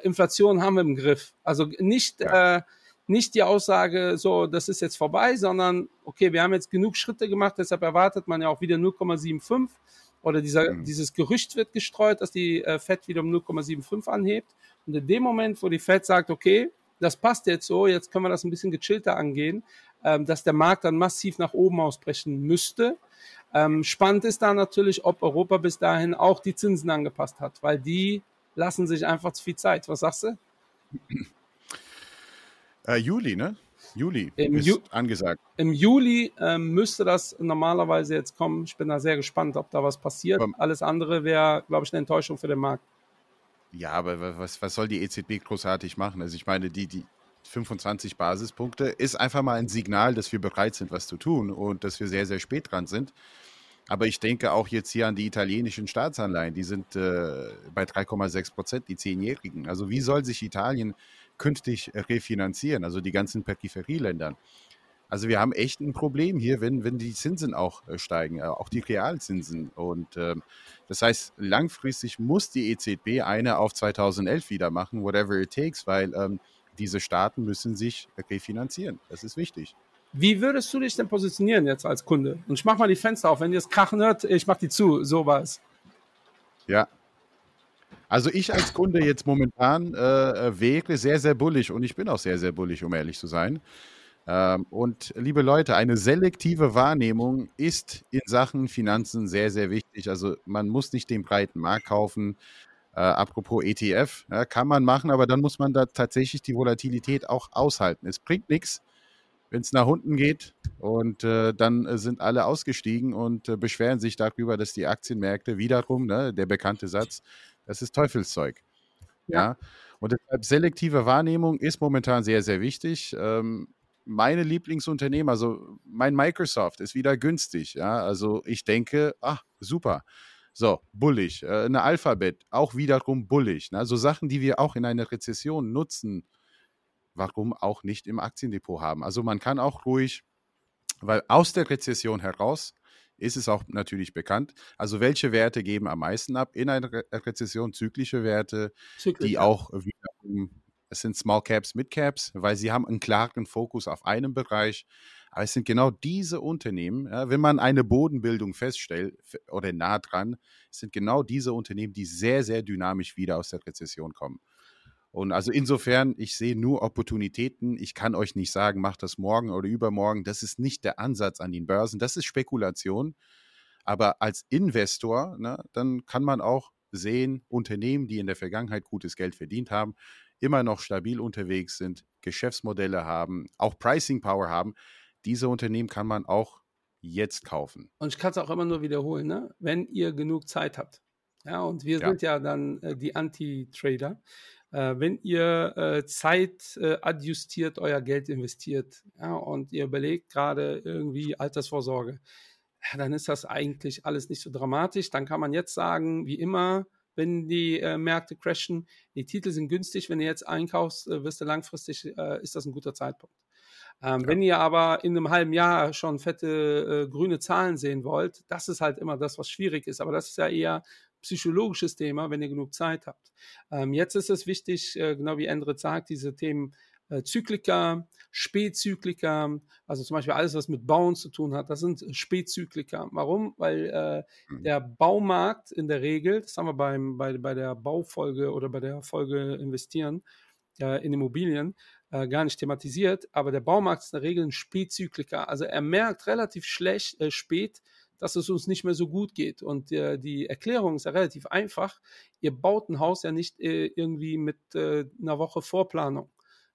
Inflation haben wir im Griff. Also nicht ja nicht die Aussage, so, das ist jetzt vorbei, sondern, okay, wir haben jetzt genug Schritte gemacht, deshalb erwartet man ja auch wieder 0,75. oder dieser, mhm. dieses Gerücht wird gestreut, dass die äh, Fed wieder um 0,75 anhebt. Und in dem Moment, wo die Fed sagt, okay, das passt jetzt so, jetzt können wir das ein bisschen gechillter angehen, ähm, dass der Markt dann massiv nach oben ausbrechen müsste. Ähm, spannend ist da natürlich, ob Europa bis dahin auch die Zinsen angepasst hat, weil die lassen sich einfach zu viel Zeit. Was sagst du? Äh, Juli, ne? Juli Im ist Ju angesagt. Im Juli ähm, müsste das normalerweise jetzt kommen. Ich bin da sehr gespannt, ob da was passiert. Aber Alles andere wäre, glaube ich, eine Enttäuschung für den Markt. Ja, aber was, was soll die EZB großartig machen? Also ich meine, die, die 25 Basispunkte ist einfach mal ein Signal, dass wir bereit sind, was zu tun und dass wir sehr, sehr spät dran sind. Aber ich denke auch jetzt hier an die italienischen Staatsanleihen. Die sind äh, bei 3,6 Prozent, die Zehnjährigen. Also wie soll sich Italien künftig refinanzieren, also die ganzen Peripherieländern? Also wir haben echt ein Problem hier, wenn, wenn die Zinsen auch äh, steigen, äh, auch die Realzinsen. Und äh, das heißt, langfristig muss die EZB eine auf 2011 wieder machen, whatever it takes, weil ähm, diese Staaten müssen sich refinanzieren. Das ist wichtig. Wie würdest du dich denn positionieren jetzt als Kunde? Und ich mach mal die Fenster auf, wenn ihr es krachen hört, ich mach die zu, sowas. Ja. Also ich als Kunde jetzt momentan äh, wäre sehr, sehr bullig und ich bin auch sehr, sehr bullig, um ehrlich zu sein. Ähm, und liebe Leute, eine selektive Wahrnehmung ist in Sachen Finanzen sehr, sehr wichtig. Also man muss nicht den breiten Markt kaufen. Äh, apropos ETF, ja, kann man machen, aber dann muss man da tatsächlich die Volatilität auch aushalten. Es bringt nichts, wenn es nach unten geht und äh, dann sind alle ausgestiegen und äh, beschweren sich darüber, dass die Aktienmärkte wiederum, ne, der bekannte Satz, das ist Teufelszeug. Ja. ja. Und deshalb selektive Wahrnehmung ist momentan sehr, sehr wichtig. Ähm, meine Lieblingsunternehmen, also mein Microsoft ist wieder günstig. Ja, also ich denke, ach, super. So, bullig. Äh, eine Alphabet, auch wiederum bullig. Ne? So Sachen, die wir auch in einer Rezession nutzen, warum auch nicht im Aktiendepot haben. Also man kann auch ruhig, weil aus der Rezession heraus ist es auch natürlich bekannt. Also welche Werte geben am meisten ab in einer Rezession? Zyklische Werte, Zyklisch, die auch wiederum es sind Small Caps, Mid Caps, weil sie haben einen klaren Fokus auf einem Bereich. Aber es sind genau diese Unternehmen, ja, wenn man eine Bodenbildung feststellt oder nah dran, sind genau diese Unternehmen, die sehr, sehr dynamisch wieder aus der Rezession kommen. Und also insofern, ich sehe nur Opportunitäten. Ich kann euch nicht sagen, macht das morgen oder übermorgen. Das ist nicht der Ansatz an den Börsen. Das ist Spekulation. Aber als Investor, ne, dann kann man auch sehen, Unternehmen, die in der Vergangenheit gutes Geld verdient haben, immer noch stabil unterwegs sind, Geschäftsmodelle haben, auch Pricing Power haben, diese Unternehmen kann man auch jetzt kaufen. Und ich kann es auch immer nur wiederholen, ne? wenn ihr genug Zeit habt. Ja, und wir ja. sind ja dann äh, die Anti-Trader. Äh, wenn ihr äh, Zeit äh, adjustiert, euer Geld investiert ja, und ihr überlegt gerade irgendwie Altersvorsorge, ja, dann ist das eigentlich alles nicht so dramatisch. Dann kann man jetzt sagen, wie immer, wenn die äh, Märkte crashen. Die Titel sind günstig. Wenn du jetzt einkaufst, äh, wirst du langfristig, äh, ist das ein guter Zeitpunkt. Ähm, ja. Wenn ihr aber in einem halben Jahr schon fette äh, grüne Zahlen sehen wollt, das ist halt immer das, was schwierig ist. Aber das ist ja eher psychologisches Thema, wenn ihr genug Zeit habt. Ähm, jetzt ist es wichtig, äh, genau wie Endrit sagt, diese Themen äh, Zyklika, Spätzyklika, also zum Beispiel alles, was mit Bauen zu tun hat, das sind Spätzyklika. Warum? Weil äh, mhm. der Baumarkt in der Regel, das haben wir beim, bei, bei der Baufolge oder bei der Folge Investieren äh, in Immobilien äh, gar nicht thematisiert, aber der Baumarkt ist in der Regel ein Spätzyklika. Also er merkt relativ schlecht, äh, spät, dass es uns nicht mehr so gut geht. Und äh, die Erklärung ist ja relativ einfach. Ihr baut ein Haus ja nicht äh, irgendwie mit äh, einer Woche Vorplanung.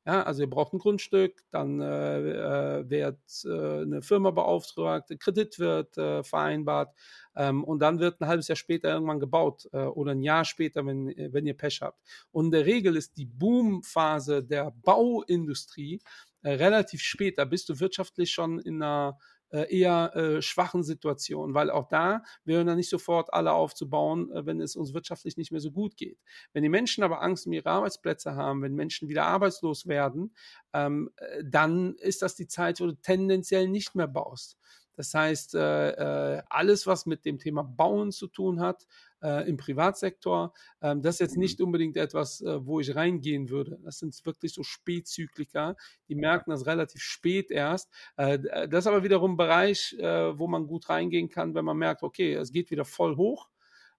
Ja, also ihr braucht ein Grundstück, dann äh, äh, wird äh, eine Firma beauftragt, Kredit wird äh, vereinbart ähm, und dann wird ein halbes Jahr später irgendwann gebaut äh, oder ein Jahr später, wenn, wenn ihr Pech habt. Und in der Regel ist die Boomphase der Bauindustrie äh, relativ spät. Da bist du wirtschaftlich schon in einer äh, eher äh, schwachen Situation, weil auch da, wir hören dann nicht sofort alle aufzubauen, äh, wenn es uns wirtschaftlich nicht mehr so gut geht. Wenn die Menschen aber Angst um ihre Arbeitsplätze haben, wenn Menschen wieder arbeitslos werden, ähm, äh, dann ist das die Zeit, wo du tendenziell nicht mehr baust. Das heißt, äh, äh, alles, was mit dem Thema Bauen zu tun hat, äh, im Privatsektor. Ähm, das ist jetzt Mhm. nicht unbedingt etwas, äh, wo ich reingehen würde. Das sind wirklich so Spätzykliker, die merken das relativ spät erst. Äh, d- das ist aber wiederum ein Bereich, äh, wo man gut reingehen kann, wenn man merkt, okay, es geht wieder voll hoch.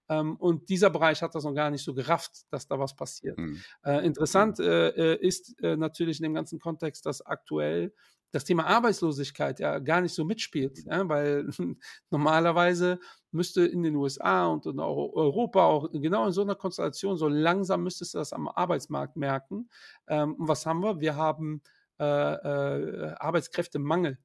Ähm, und dieser Bereich hat das noch gar nicht so gerafft, dass da was passiert. Mhm. Äh, interessant äh, äh, ist äh, natürlich in dem ganzen Kontext, dass aktuell das Thema Arbeitslosigkeit ja gar nicht so mitspielt, ja, weil normalerweise müsste in den USA und in Eu- Europa auch genau in so einer Konstellation so langsam müsstest du das am Arbeitsmarkt merken. Ähm, und was haben wir? Wir haben äh, äh, Arbeitskräftemangel.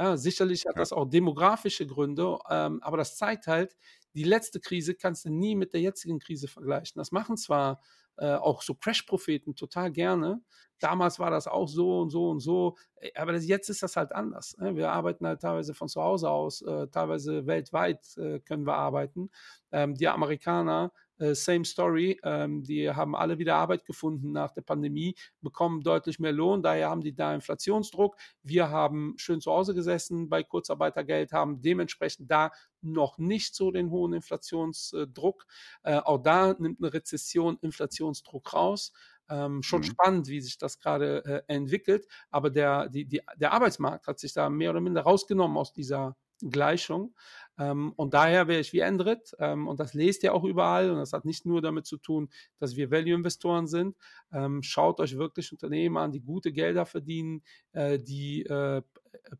Ja, sicherlich hat Ja. das auch demografische Gründe, ähm, aber das zeigt halt, die letzte Krise kannst du nie mit der jetzigen Krise vergleichen. Das machen zwar äh, auch so Crash-Propheten total gerne. Damals war das auch so und so und so, äh, aber das, jetzt ist das halt anders. Ne? Wir arbeiten halt teilweise von zu Hause aus, äh, teilweise weltweit äh, können wir arbeiten. Ähm, die Amerikaner, same story, ähm, die haben alle wieder Arbeit gefunden nach der Pandemie, bekommen deutlich mehr Lohn, daher haben die da Inflationsdruck. Wir haben schön zu Hause gesessen bei Kurzarbeitergeld, haben dementsprechend da noch nicht so den hohen Inflationsdruck. Äh, auch da nimmt eine Rezession Inflationsdruck raus. Ähm, schon Mhm. spannend, wie sich das gerade äh, entwickelt. Aber der, die, die, der Arbeitsmarkt hat sich da mehr oder minder rausgenommen aus dieser Gleichung. Ähm, und daher wäre ich wie Endrit, ähm, und das lest ihr auch überall, und das hat nicht nur damit zu tun, dass wir Value-Investoren sind. Ähm, schaut euch wirklich Unternehmen an, die gute Gelder verdienen, äh, die äh,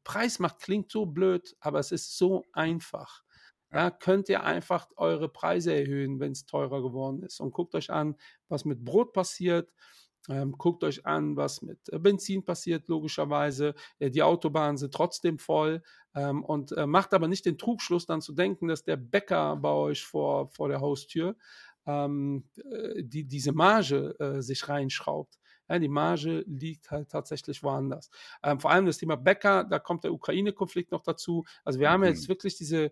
Preismacht klingt so blöd, aber es ist so einfach. Ja, könnt ihr einfach eure Preise erhöhen, wenn es teurer geworden ist. Und guckt euch an, was mit Brot passiert. Ähm, guckt euch an, was mit äh, Benzin passiert, logischerweise. Äh, die Autobahnen sind trotzdem voll. Ähm, und äh, macht aber nicht den Trugschluss, dann zu denken, dass der Bäcker bei euch vor, vor der Haustür ähm, äh, die, diese Marge äh, sich reinschraubt. Ja, die Marge liegt halt tatsächlich woanders. Ähm, vor allem das Thema Bäcker, da kommt der Ukraine-Konflikt noch dazu. Also wir haben jetzt Mhm. wirklich diese,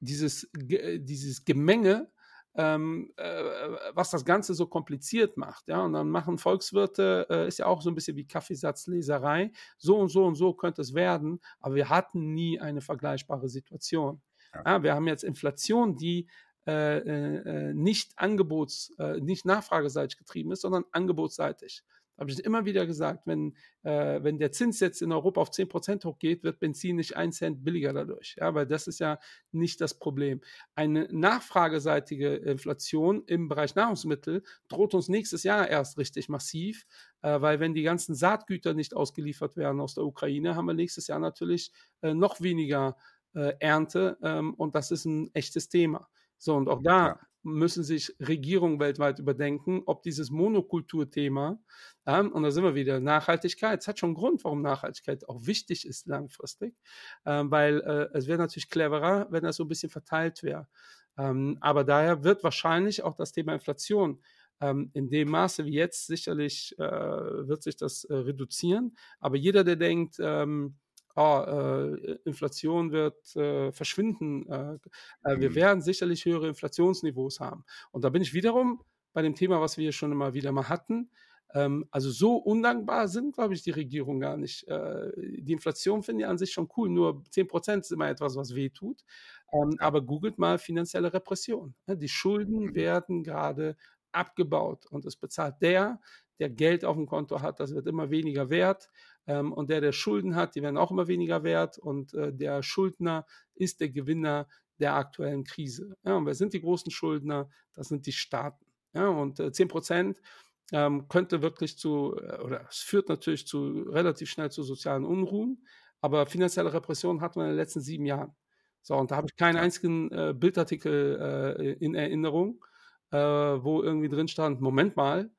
dieses, dieses Gemenge, ähm, äh, was das Ganze so kompliziert macht. Ja? Und dann machen Volkswirte, äh, ist ja auch so ein bisschen wie Kaffeesatzleserei, so und so und so könnte es werden, aber wir hatten nie eine vergleichbare Situation. Ja. Ja, wir haben jetzt Inflation, die äh, äh, nicht angebots-, äh, nicht nachfrageseitig getrieben ist, sondern angebotsseitig. Habe ich immer wieder gesagt, wenn, äh, wenn der Zins jetzt in Europa auf 10% hochgeht, wird Benzin nicht ein Cent billiger dadurch. Ja, weil das ist ja nicht das Problem. Eine nachfrageseitige Inflation im Bereich Nahrungsmittel droht uns nächstes Jahr erst richtig massiv, äh, weil wenn die ganzen Saatgüter nicht ausgeliefert werden aus der Ukraine, haben wir nächstes Jahr natürlich äh, noch weniger äh, Ernte ähm, und das ist ein echtes Thema. So, und auch da. Müssen sich Regierungen weltweit überdenken, ob dieses Monokulturthema, ähm, und da sind wir wieder, Nachhaltigkeit, es hat schon einen Grund, warum Nachhaltigkeit auch wichtig ist langfristig, ähm, weil äh, es wäre natürlich cleverer, wenn das so ein bisschen verteilt wäre. Ähm, aber daher wird wahrscheinlich auch das Thema Inflation ähm, in dem Maße wie jetzt sicherlich äh, wird sich das äh, reduzieren. Aber jeder, der denkt, ähm, oh, äh, Inflation wird äh, verschwinden, äh, äh, wir Mhm. werden sicherlich höhere Inflationsniveaus haben. Und da bin ich wiederum bei dem Thema, was wir schon immer wieder mal hatten. Ähm, also so undankbar sind, glaube ich, die Regierung gar nicht. Äh, die Inflation finde ich an sich schon cool, nur 10% ist immer etwas, was weh tut. Ähm. Aber googelt mal finanzielle Repression. Ja, Die Schulden Mhm. werden gerade abgebaut und es bezahlt der, der Geld auf dem Konto hat, das wird immer weniger wert. Ähm, und der, der Schulden hat, die werden auch immer weniger wert. Und äh, der Schuldner ist der Gewinner der aktuellen Krise. Ja, und wer sind die großen Schuldner? Das sind die Staaten. Ja, und äh, 10 Prozent ähm, könnte wirklich zu, äh, oder es führt natürlich zu relativ schnell zu sozialen Unruhen, aber finanzielle Repression hatten wir in den letzten sieben Jahren. So, und da habe ich keinen einzigen äh, Bildartikel äh, in Erinnerung, äh, wo irgendwie drin stand, Moment mal,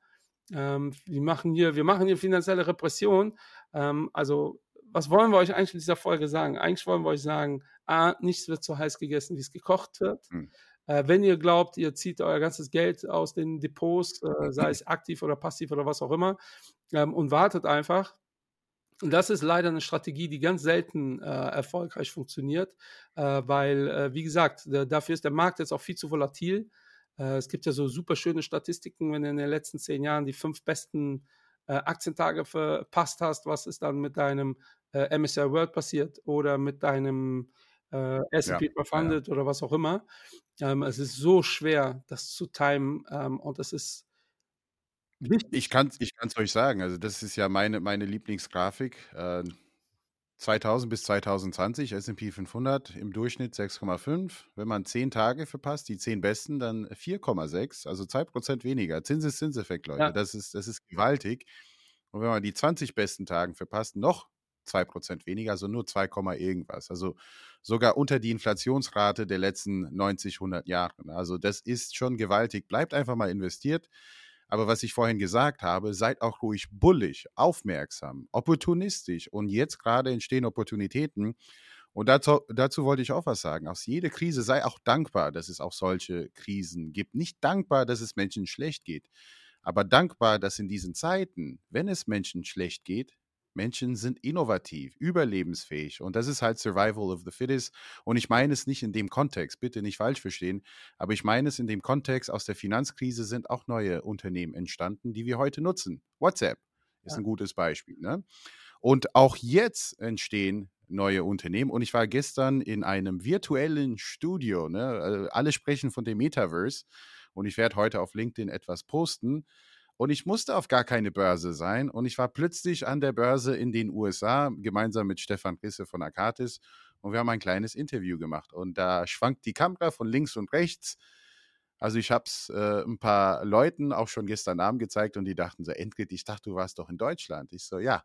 ähm, wir, machen hier, wir machen hier finanzielle Repression. Ähm, also, was wollen wir euch eigentlich in dieser Folge sagen? Eigentlich wollen wir euch sagen, A, nichts wird so heiß gegessen, wie es gekocht wird. Hm. Äh, wenn ihr glaubt, ihr zieht euer ganzes Geld aus den Depots, äh, sei es aktiv oder passiv oder was auch immer, ähm, und wartet einfach. Und das ist leider eine Strategie, die ganz selten äh, erfolgreich funktioniert, äh, weil, äh, wie gesagt, dafür ist der Markt jetzt auch viel zu volatil. Äh, es gibt ja so super schöne Statistiken, wenn du in den letzten zehn Jahren die fünf besten äh, Aktientage verpasst hast, was ist dann mit deinem äh, MSCI World passiert oder mit deinem äh, S&P Ja, ja, 500 oder was auch immer. Ähm, es ist so schwer, das zu timen ähm, und es ist wichtig. Ich kann es ich kann's euch sagen. Also, das ist ja meine, meine Lieblingsgrafik. Äh, 2000 bis 2020 S&P 500 im Durchschnitt 6,5. Wenn man 10 Tage verpasst, die 10 besten, dann 4,6, also 2% weniger. Zinseszinseffekt, Leute. Ja. Das ist, das ist gewaltig. Und wenn man die 20 besten Tagen verpasst, noch 2% weniger, also nur 2, irgendwas. Also sogar unter die Inflationsrate der letzten 90, 100 Jahre. Also das ist schon gewaltig. Bleibt einfach mal investiert. Aber was ich vorhin gesagt habe, seid auch ruhig bullig, aufmerksam, opportunistisch. Und jetzt gerade entstehen Opportunitäten. Und dazu, dazu wollte ich auch was sagen. Aus jeder Krise sei auch dankbar, dass es auch solche Krisen gibt. Nicht dankbar, dass es Menschen schlecht geht, aber dankbar, dass in diesen Zeiten, wenn es Menschen schlecht geht, Menschen sind innovativ, überlebensfähig und das ist halt Survival of the Fittest. Und ich meine es nicht in dem Kontext, bitte nicht falsch verstehen, aber ich meine es in dem Kontext, aus der Finanzkrise sind auch neue Unternehmen entstanden, die wir heute nutzen. WhatsApp ist Ja. ein gutes Beispiel. Ne? Und auch jetzt entstehen neue Unternehmen. Und ich war gestern in einem virtuellen Studio. Ne? Äh, Alle sprechen von dem Metaverse. Und ich werde heute auf LinkedIn etwas posten. Und ich musste auf gar keine Börse sein. Und ich war plötzlich an der Börse in den USA, gemeinsam mit Stefan Risse von Akatis. Und wir haben ein kleines Interview gemacht. Und da schwankt die Kamera von links und rechts. Also ich habe es äh, ein paar Leuten auch schon gestern Abend gezeigt und die dachten so, Endrit, ich dachte, du warst doch in Deutschland. Ich so, ja,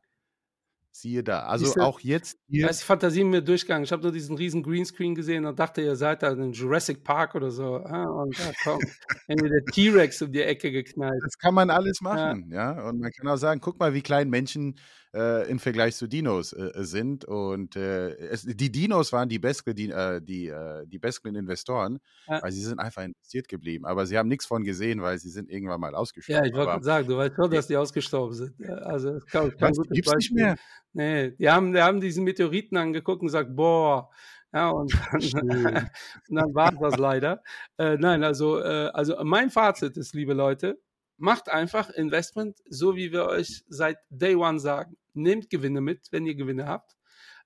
siehe da. Also Siehste, auch jetzt Da hier. ist die Fantasie mir durchgegangen. Ich habe nur diesen riesen Greenscreen gesehen und dachte, ihr seid da in Jurassic Park oder so. Ah, und da kommt der T-Rex um die Ecke geknallt. Das kann man alles Ja, machen, ja. Und man kann auch sagen, guck mal, wie klein Menschen äh, im Vergleich zu Dinos äh, sind. Und äh, es, die Dinos waren die die, äh, die, äh, die besseren Investoren, ja. weil sie sind einfach investiert geblieben. Aber sie haben nichts von gesehen, weil sie sind irgendwann mal Ja, ausgestorben. ich wollte sagen, du weißt schon, äh, dass die ausgestorben sind. Ja, Also, das ist kein, kein was, gibt's nicht mehr? Nee, die haben, die haben diesen Meteoriten angeguckt und gesagt, boah. Ja, und dann, dann war es das leider. Äh, nein, also, äh, also mein Fazit ist, liebe Leute, macht einfach Investment, so wie wir euch seit Day One sagen. Nehmt Gewinne mit, wenn ihr Gewinne habt.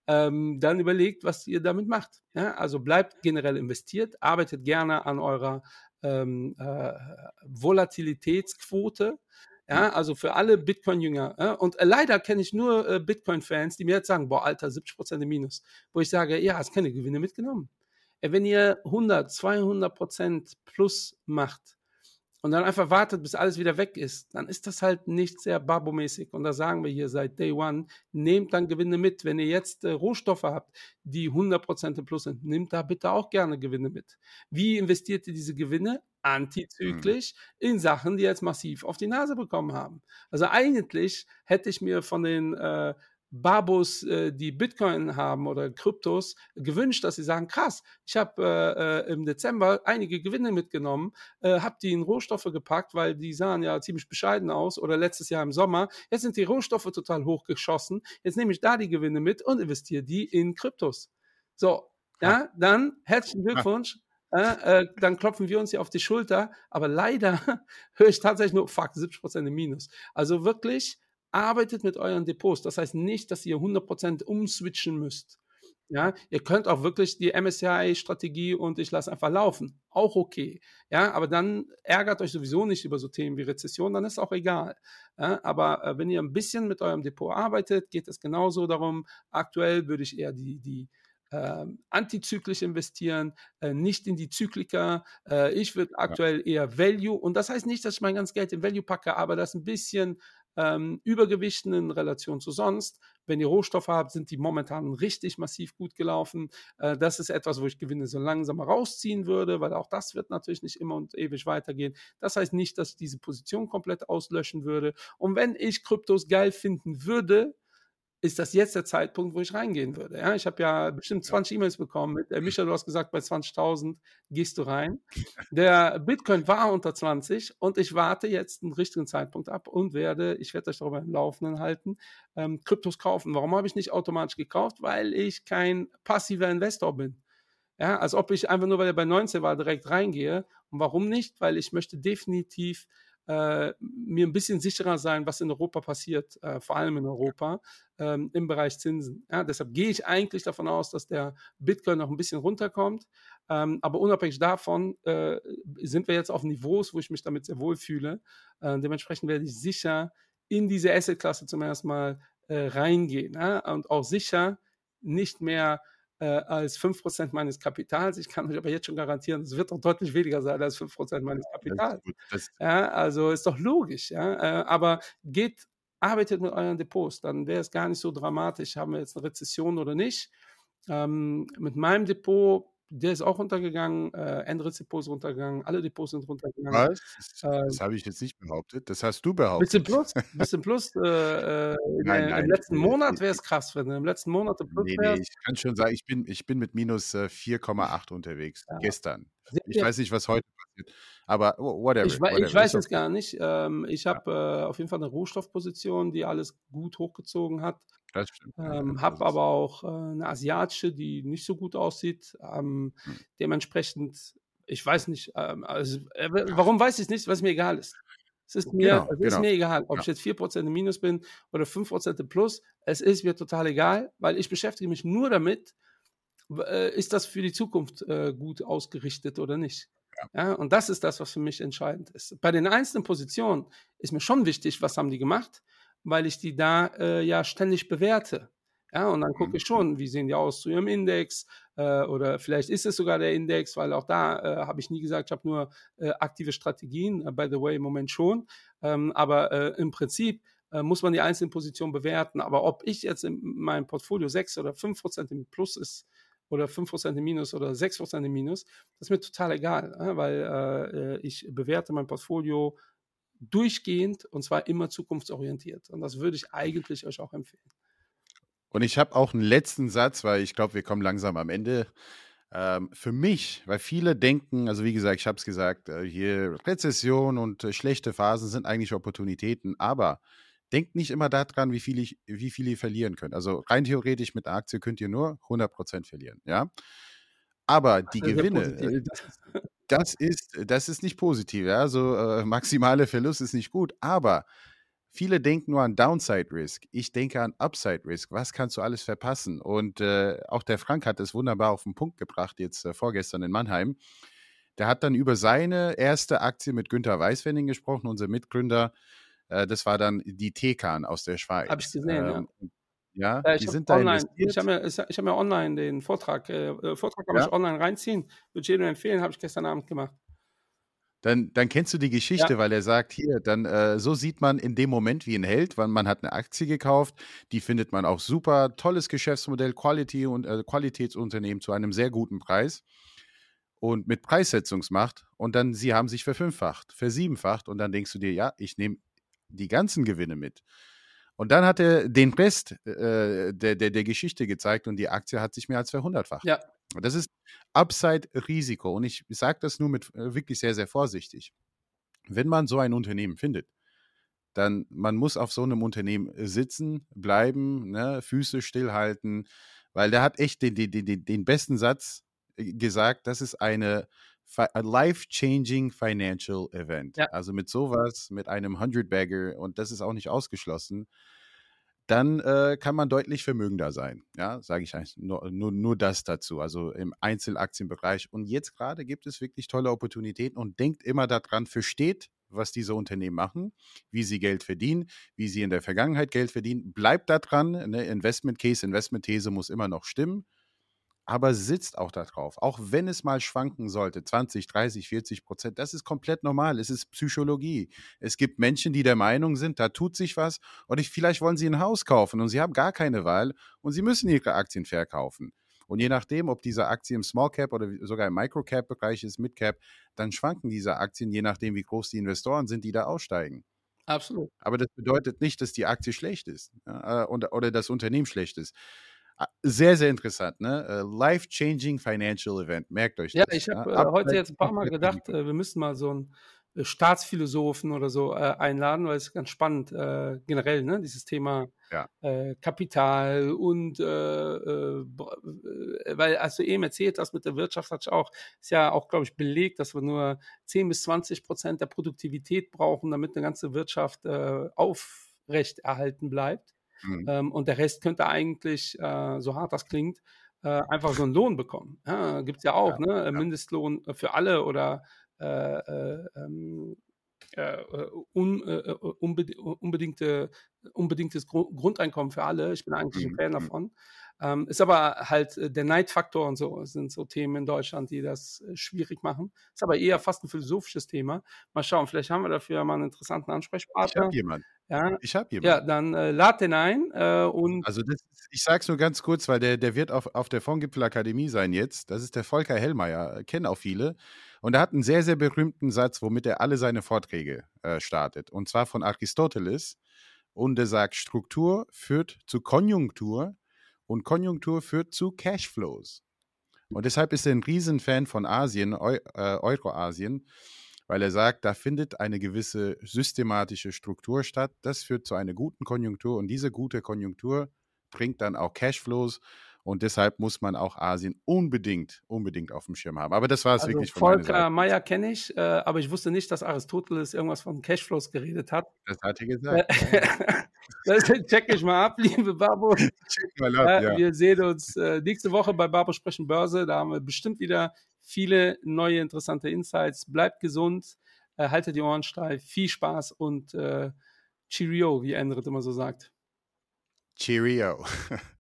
Ähm, dann überlegt, was ihr damit macht. Ja, also bleibt generell investiert, arbeitet gerne an eurer ähm, äh, Volatilitätsquote. Ja, also für alle Bitcoin-Jünger. Ja, und äh, leider kenne ich nur äh, Bitcoin-Fans, die mir jetzt sagen, boah, Alter, 70% im Minus. Wo ich sage, ja, hast keine Gewinne mitgenommen. Äh, Wenn ihr 100, 200% plus macht und dann einfach wartet, bis alles wieder weg ist, dann ist das halt nicht sehr babomäßig. Und da sagen wir hier seit Day One, nehmt dann Gewinne mit. Wenn ihr jetzt äh, Rohstoffe habt, die 100% im Plus sind, nehmt da bitte auch gerne Gewinne mit. Wie investiert ihr diese Gewinne? Antizyklisch in Sachen, die jetzt massiv auf die Nase bekommen haben. Also eigentlich hätte ich mir von den äh, Babos, äh, die Bitcoin haben oder Kryptos, gewünscht, dass sie sagen, krass, ich habe äh, äh, im Dezember einige Gewinne mitgenommen, äh, habe die in Rohstoffe gepackt, weil die sahen ja ziemlich bescheiden aus oder letztes Jahr im Sommer. Jetzt sind die Rohstoffe total hochgeschossen. Jetzt nehme ich da die Gewinne mit und investiere die in Kryptos. So, ja, dann herzlichen Glückwunsch. Äh, äh, dann klopfen wir uns hier auf die Schulter, aber leider höre ich tatsächlich nur, fuck, 70% im Minus. Also wirklich, arbeitet mit euren Depots. Das heißt nicht, dass ihr 100% umswitchen müsst. Ja, ihr könnt auch wirklich die MSCI-Strategie und ich lasse einfach laufen. Auch okay. Ja, aber dann ärgert euch sowieso nicht über so Themen wie Rezession, dann ist auch egal. Ja, aber äh, wenn ihr ein bisschen mit eurem Depot arbeitet, geht es genauso darum. Aktuell würde ich eher die, die ähm, antizyklisch investieren, äh, nicht in die Zyklika. Äh, ich würde aktuell eher Value und das heißt nicht, dass ich mein ganzes Geld in Value packe, aber das ein bisschen ähm, Übergewichten in Relation zu sonst. Wenn ihr Rohstoffe habt, sind die momentan richtig massiv gut gelaufen. Äh, das ist etwas, wo ich Gewinne so langsam rausziehen würde, weil auch das wird natürlich nicht immer und ewig weitergehen. Das heißt nicht, dass ich diese Position komplett auslöschen würde. Und wenn ich Kryptos geil finden würde, ist das jetzt der Zeitpunkt, wo ich reingehen würde. Ja, ich habe ja bestimmt 20 E-Mails bekommen. Mit, äh, Michael, du hast gesagt, bei 20.000 gehst du rein. Der Bitcoin war unter 20 und ich warte jetzt einen richtigen Zeitpunkt ab und werde, ich werde euch darüber im Laufenden halten, ähm, Kryptos kaufen. Warum habe ich nicht automatisch gekauft? Weil ich kein passiver Investor bin. Ja, als ob ich einfach nur, weil er bei 19 war, direkt reingehe. Und warum nicht? Weil ich möchte definitiv äh, mir ein bisschen sicherer sein, was in Europa passiert, äh, vor allem in Europa, ähm, im Bereich Zinsen. Ja, deshalb gehe ich eigentlich davon aus, dass der Bitcoin noch ein bisschen runterkommt. Ähm, aber unabhängig davon äh, sind wir jetzt auf Niveaus, wo ich mich damit sehr wohl fühle. Äh, dementsprechend werde ich sicher in diese Asset-Klasse zum ersten Mal äh, reingehen ja? und auch sicher nicht mehr äh, als 5% meines Kapitals. Ich kann euch aber jetzt schon garantieren, es wird doch deutlich weniger sein als 5% meines Kapitals. Ja, also ist doch logisch. Ja? Äh, aber geht, arbeitet mit euren Depots, dann wäre es gar nicht so dramatisch, haben wir jetzt eine Rezession oder nicht. Ähm, mit meinem Depot der ist auch runtergegangen, äh, Endritz Depot ist runtergegangen, alle Depots sind runtergegangen. Was? Das, äh, das habe ich jetzt nicht behauptet. Das hast du behauptet. Bisschen plus, bisschen plus. Äh, äh, nein, nein, Im letzten Monat wäre es krass, wenn du im letzten Monat plus nee, nee, ich kann schon sagen, ich bin, ich bin mit minus äh, 4,8 unterwegs. Ja. Gestern. Ich weiß nicht, was heute passiert. Aber whatever. Ich, whatever. ich weiß es gar nicht. Ähm, ich habe äh, auf jeden Fall eine Rohstoffposition, die alles gut hochgezogen hat. Das stimmt. Ähm, ja, habe aber auch äh, eine asiatische, die nicht so gut aussieht. Ähm, hm. Dementsprechend, ich weiß nicht, ähm, also, äh, warum weiß ich es nicht, was mir egal ist. Es ist mir, genau, es ist genau. mir egal, ob ja. ich jetzt 4% im Minus bin oder 5% im Plus. Es ist mir total egal, weil ich beschäftige mich nur damit, äh, ist das für die Zukunft äh, gut ausgerichtet oder nicht. Ja. ja. und das ist das, was für mich entscheidend ist. Bei den einzelnen Positionen ist mir schon wichtig, was haben die gemacht weil ich die da äh, ja ständig bewerte. Ja, und dann gucke ich mhm. schon, wie sehen die aus zu ihrem Index äh, oder vielleicht ist es sogar der Index, weil auch da äh, habe ich nie gesagt, ich habe nur äh, aktive Strategien, äh, by the way, im Moment schon. Ähm, aber äh, im Prinzip muss man die einzelnen Positionen bewerten. Aber ob ich jetzt in meinem Portfolio 6 oder 5 Prozent im Plus ist oder 5 Prozent im Minus oder 6 Prozent im Minus, das ist mir total egal, weil ich bewerte mein Portfolio durchgehend und zwar immer zukunftsorientiert. Und das würde ich eigentlich euch auch empfehlen. Und ich habe auch einen letzten Satz, weil ich glaube, wir kommen langsam am Ende. Ähm, für mich, weil viele denken, also wie gesagt, ich habe es gesagt, äh, hier Rezession und äh, schlechte Phasen sind eigentlich Opportunitäten, aber denkt nicht immer daran, wie viel, ich, wie viel ihr verlieren könnt. Also rein theoretisch mit einer Aktie könnt ihr nur 100% verlieren, ja. Aber die Gewinne, äh, das ist, das ist nicht positiv. Ja? So äh, maximale Verlust ist nicht gut. Aber viele denken nur an Downside Risk. Ich denke an Upside Risk. Was kannst du alles verpassen? Und äh, auch der Frank hat es wunderbar auf den Punkt gebracht, jetzt äh, vorgestern in Mannheim. Der hat dann über seine erste Aktie mit Günter Weißwenning gesprochen, unser Mitgründer. Äh, das war dann die Tekan aus der Schweiz. Habe ich gesehen, ähm, ja. Ja, äh, die sind da online, Ich habe mir, hab mir online den Vortrag, äh, äh Vortrag kann ja. ich online reinziehen. Würde ich jedem empfehlen, habe ich gestern Abend gemacht. Dann, dann kennst du die Geschichte, ja. weil er sagt, hier, dann äh, so sieht man in dem Moment wie ein Held, weil man hat eine Aktie gekauft, die findet man auch super, tolles Geschäftsmodell, Quality und äh, Qualitätsunternehmen zu einem sehr guten Preis und mit Preissetzungsmacht und dann sie haben sich verfünffacht, versiebenfacht und dann denkst du dir, ja, ich nehme die ganzen Gewinne mit. Und dann hat er den Rest äh, der, der, der Geschichte gezeigt und die Aktie hat sich mehr als verhundertfacht. Ja. Das ist Upside-Risiko. Und ich sage das nur mit äh, wirklich sehr, sehr vorsichtig. Wenn man so ein Unternehmen findet, dann man muss auf so einem Unternehmen sitzen, bleiben, ne, Füße stillhalten, weil der hat echt den, den, den, den besten Satz äh, gesagt, das ist eine life-changing financial event. Ja. Also mit sowas, mit einem 100-Bagger, und das ist auch nicht ausgeschlossen, dann äh, kann man deutlich vermögender sein. Ja, sage ich eigentlich nur, nur, nur das dazu, also im Einzelaktienbereich. Und jetzt gerade gibt es wirklich tolle Opportunitäten und denkt immer daran, versteht, was diese Unternehmen machen, wie sie Geld verdienen, wie sie in der Vergangenheit Geld verdienen. Bleibt da dran. Ne? Investment Case, Investment These muss immer noch stimmen aber sitzt auch darauf. Auch wenn es mal schwanken sollte, 20, 30, 40 Prozent, das ist komplett normal. Es ist Psychologie. Es gibt Menschen, die der Meinung sind, da tut sich was und ich, vielleicht wollen sie ein Haus kaufen und sie haben gar keine Wahl und sie müssen ihre Aktien verkaufen. Und je nachdem, ob diese Aktie im Small Cap oder sogar im Micro Cap Bereich ist, Mid Cap, dann schwanken diese Aktien, je nachdem, wie groß die Investoren sind, die da aussteigen. Absolut. Aber das bedeutet nicht, dass die Aktie schlecht ist äh, oder, oder das Unternehmen schlecht ist. Ah, sehr, sehr interessant, ne? Äh, life-changing Financial Event. Merkt euch das. Ja, ich habe ja? äh, heute jetzt ein paar Mal gedacht, äh, wir müssen mal so ein äh, Staatsphilosophen oder so einladen, weil es ist ganz spannend äh, generell, ne, dieses Thema ja. äh, Kapital und äh, weil, als du eben erzählt hast mit der Wirtschaft, hat auch, ist ja auch, glaube ich, belegt, dass wir nur 10 bis 20 Prozent der Produktivität brauchen, damit eine ganze Wirtschaft aufrecht erhalten bleibt. Mhm. Ähm, und der Rest könnte eigentlich, so hart das klingt, einfach so einen Lohn bekommen. Ja, Gibt es ja auch, ja, ne? Ja. Mindestlohn für alle oder äh, äh, ähm, äh, un, äh, unbedingte, unbedingtes Grundeinkommen für alle. Ich bin eigentlich mhm. ein Fan mhm. davon. Ähm, ist aber halt der Neidfaktor und so sind so Themen in Deutschland, die das schwierig machen. Ist aber eher fast ein philosophisches Thema. Mal schauen, vielleicht haben wir dafür mal einen interessanten Ansprechpartner. Ich habe jemanden. Ja, ich habe jemanden. Ja, dann äh, lad den ein. Äh, und also das, ich sage es nur ganz kurz, weil der, der wird auf, auf der Fondgipfelakademie sein jetzt. Das ist der Volker Hellmeier, kennen auch viele. Und er hat einen sehr, sehr berühmten Satz, womit er alle seine Vorträge äh, startet. Und zwar von Aristoteles. Und er sagt, Struktur führt zu Konjunktur und Konjunktur führt zu Cashflows. Und deshalb ist er ein Riesenfan von Asien, Eu äh, Euroasien, weil er sagt, da findet eine gewisse systematische Struktur statt. Das führt zu einer guten Konjunktur und diese gute Konjunktur bringt dann auch Cashflows und deshalb muss man auch Asien unbedingt, unbedingt auf dem Schirm haben. Aber das war es also wirklich von Volker Meyer kenne ich, äh, aber ich wusste nicht, dass Aristoteles irgendwas von Cashflows geredet hat. Das hat er gesagt. das check ich mal ab, liebe Babo. Check mal ab, äh, ja. Wir sehen uns äh, nächste Woche bei Babo Sprechen Börse. Da haben wir bestimmt wieder viele neue interessante Insights. Bleibt gesund, äh, haltet die Ohren steif, viel Spaß und äh, Cheerio, wie Endrit immer so sagt. Cheerio.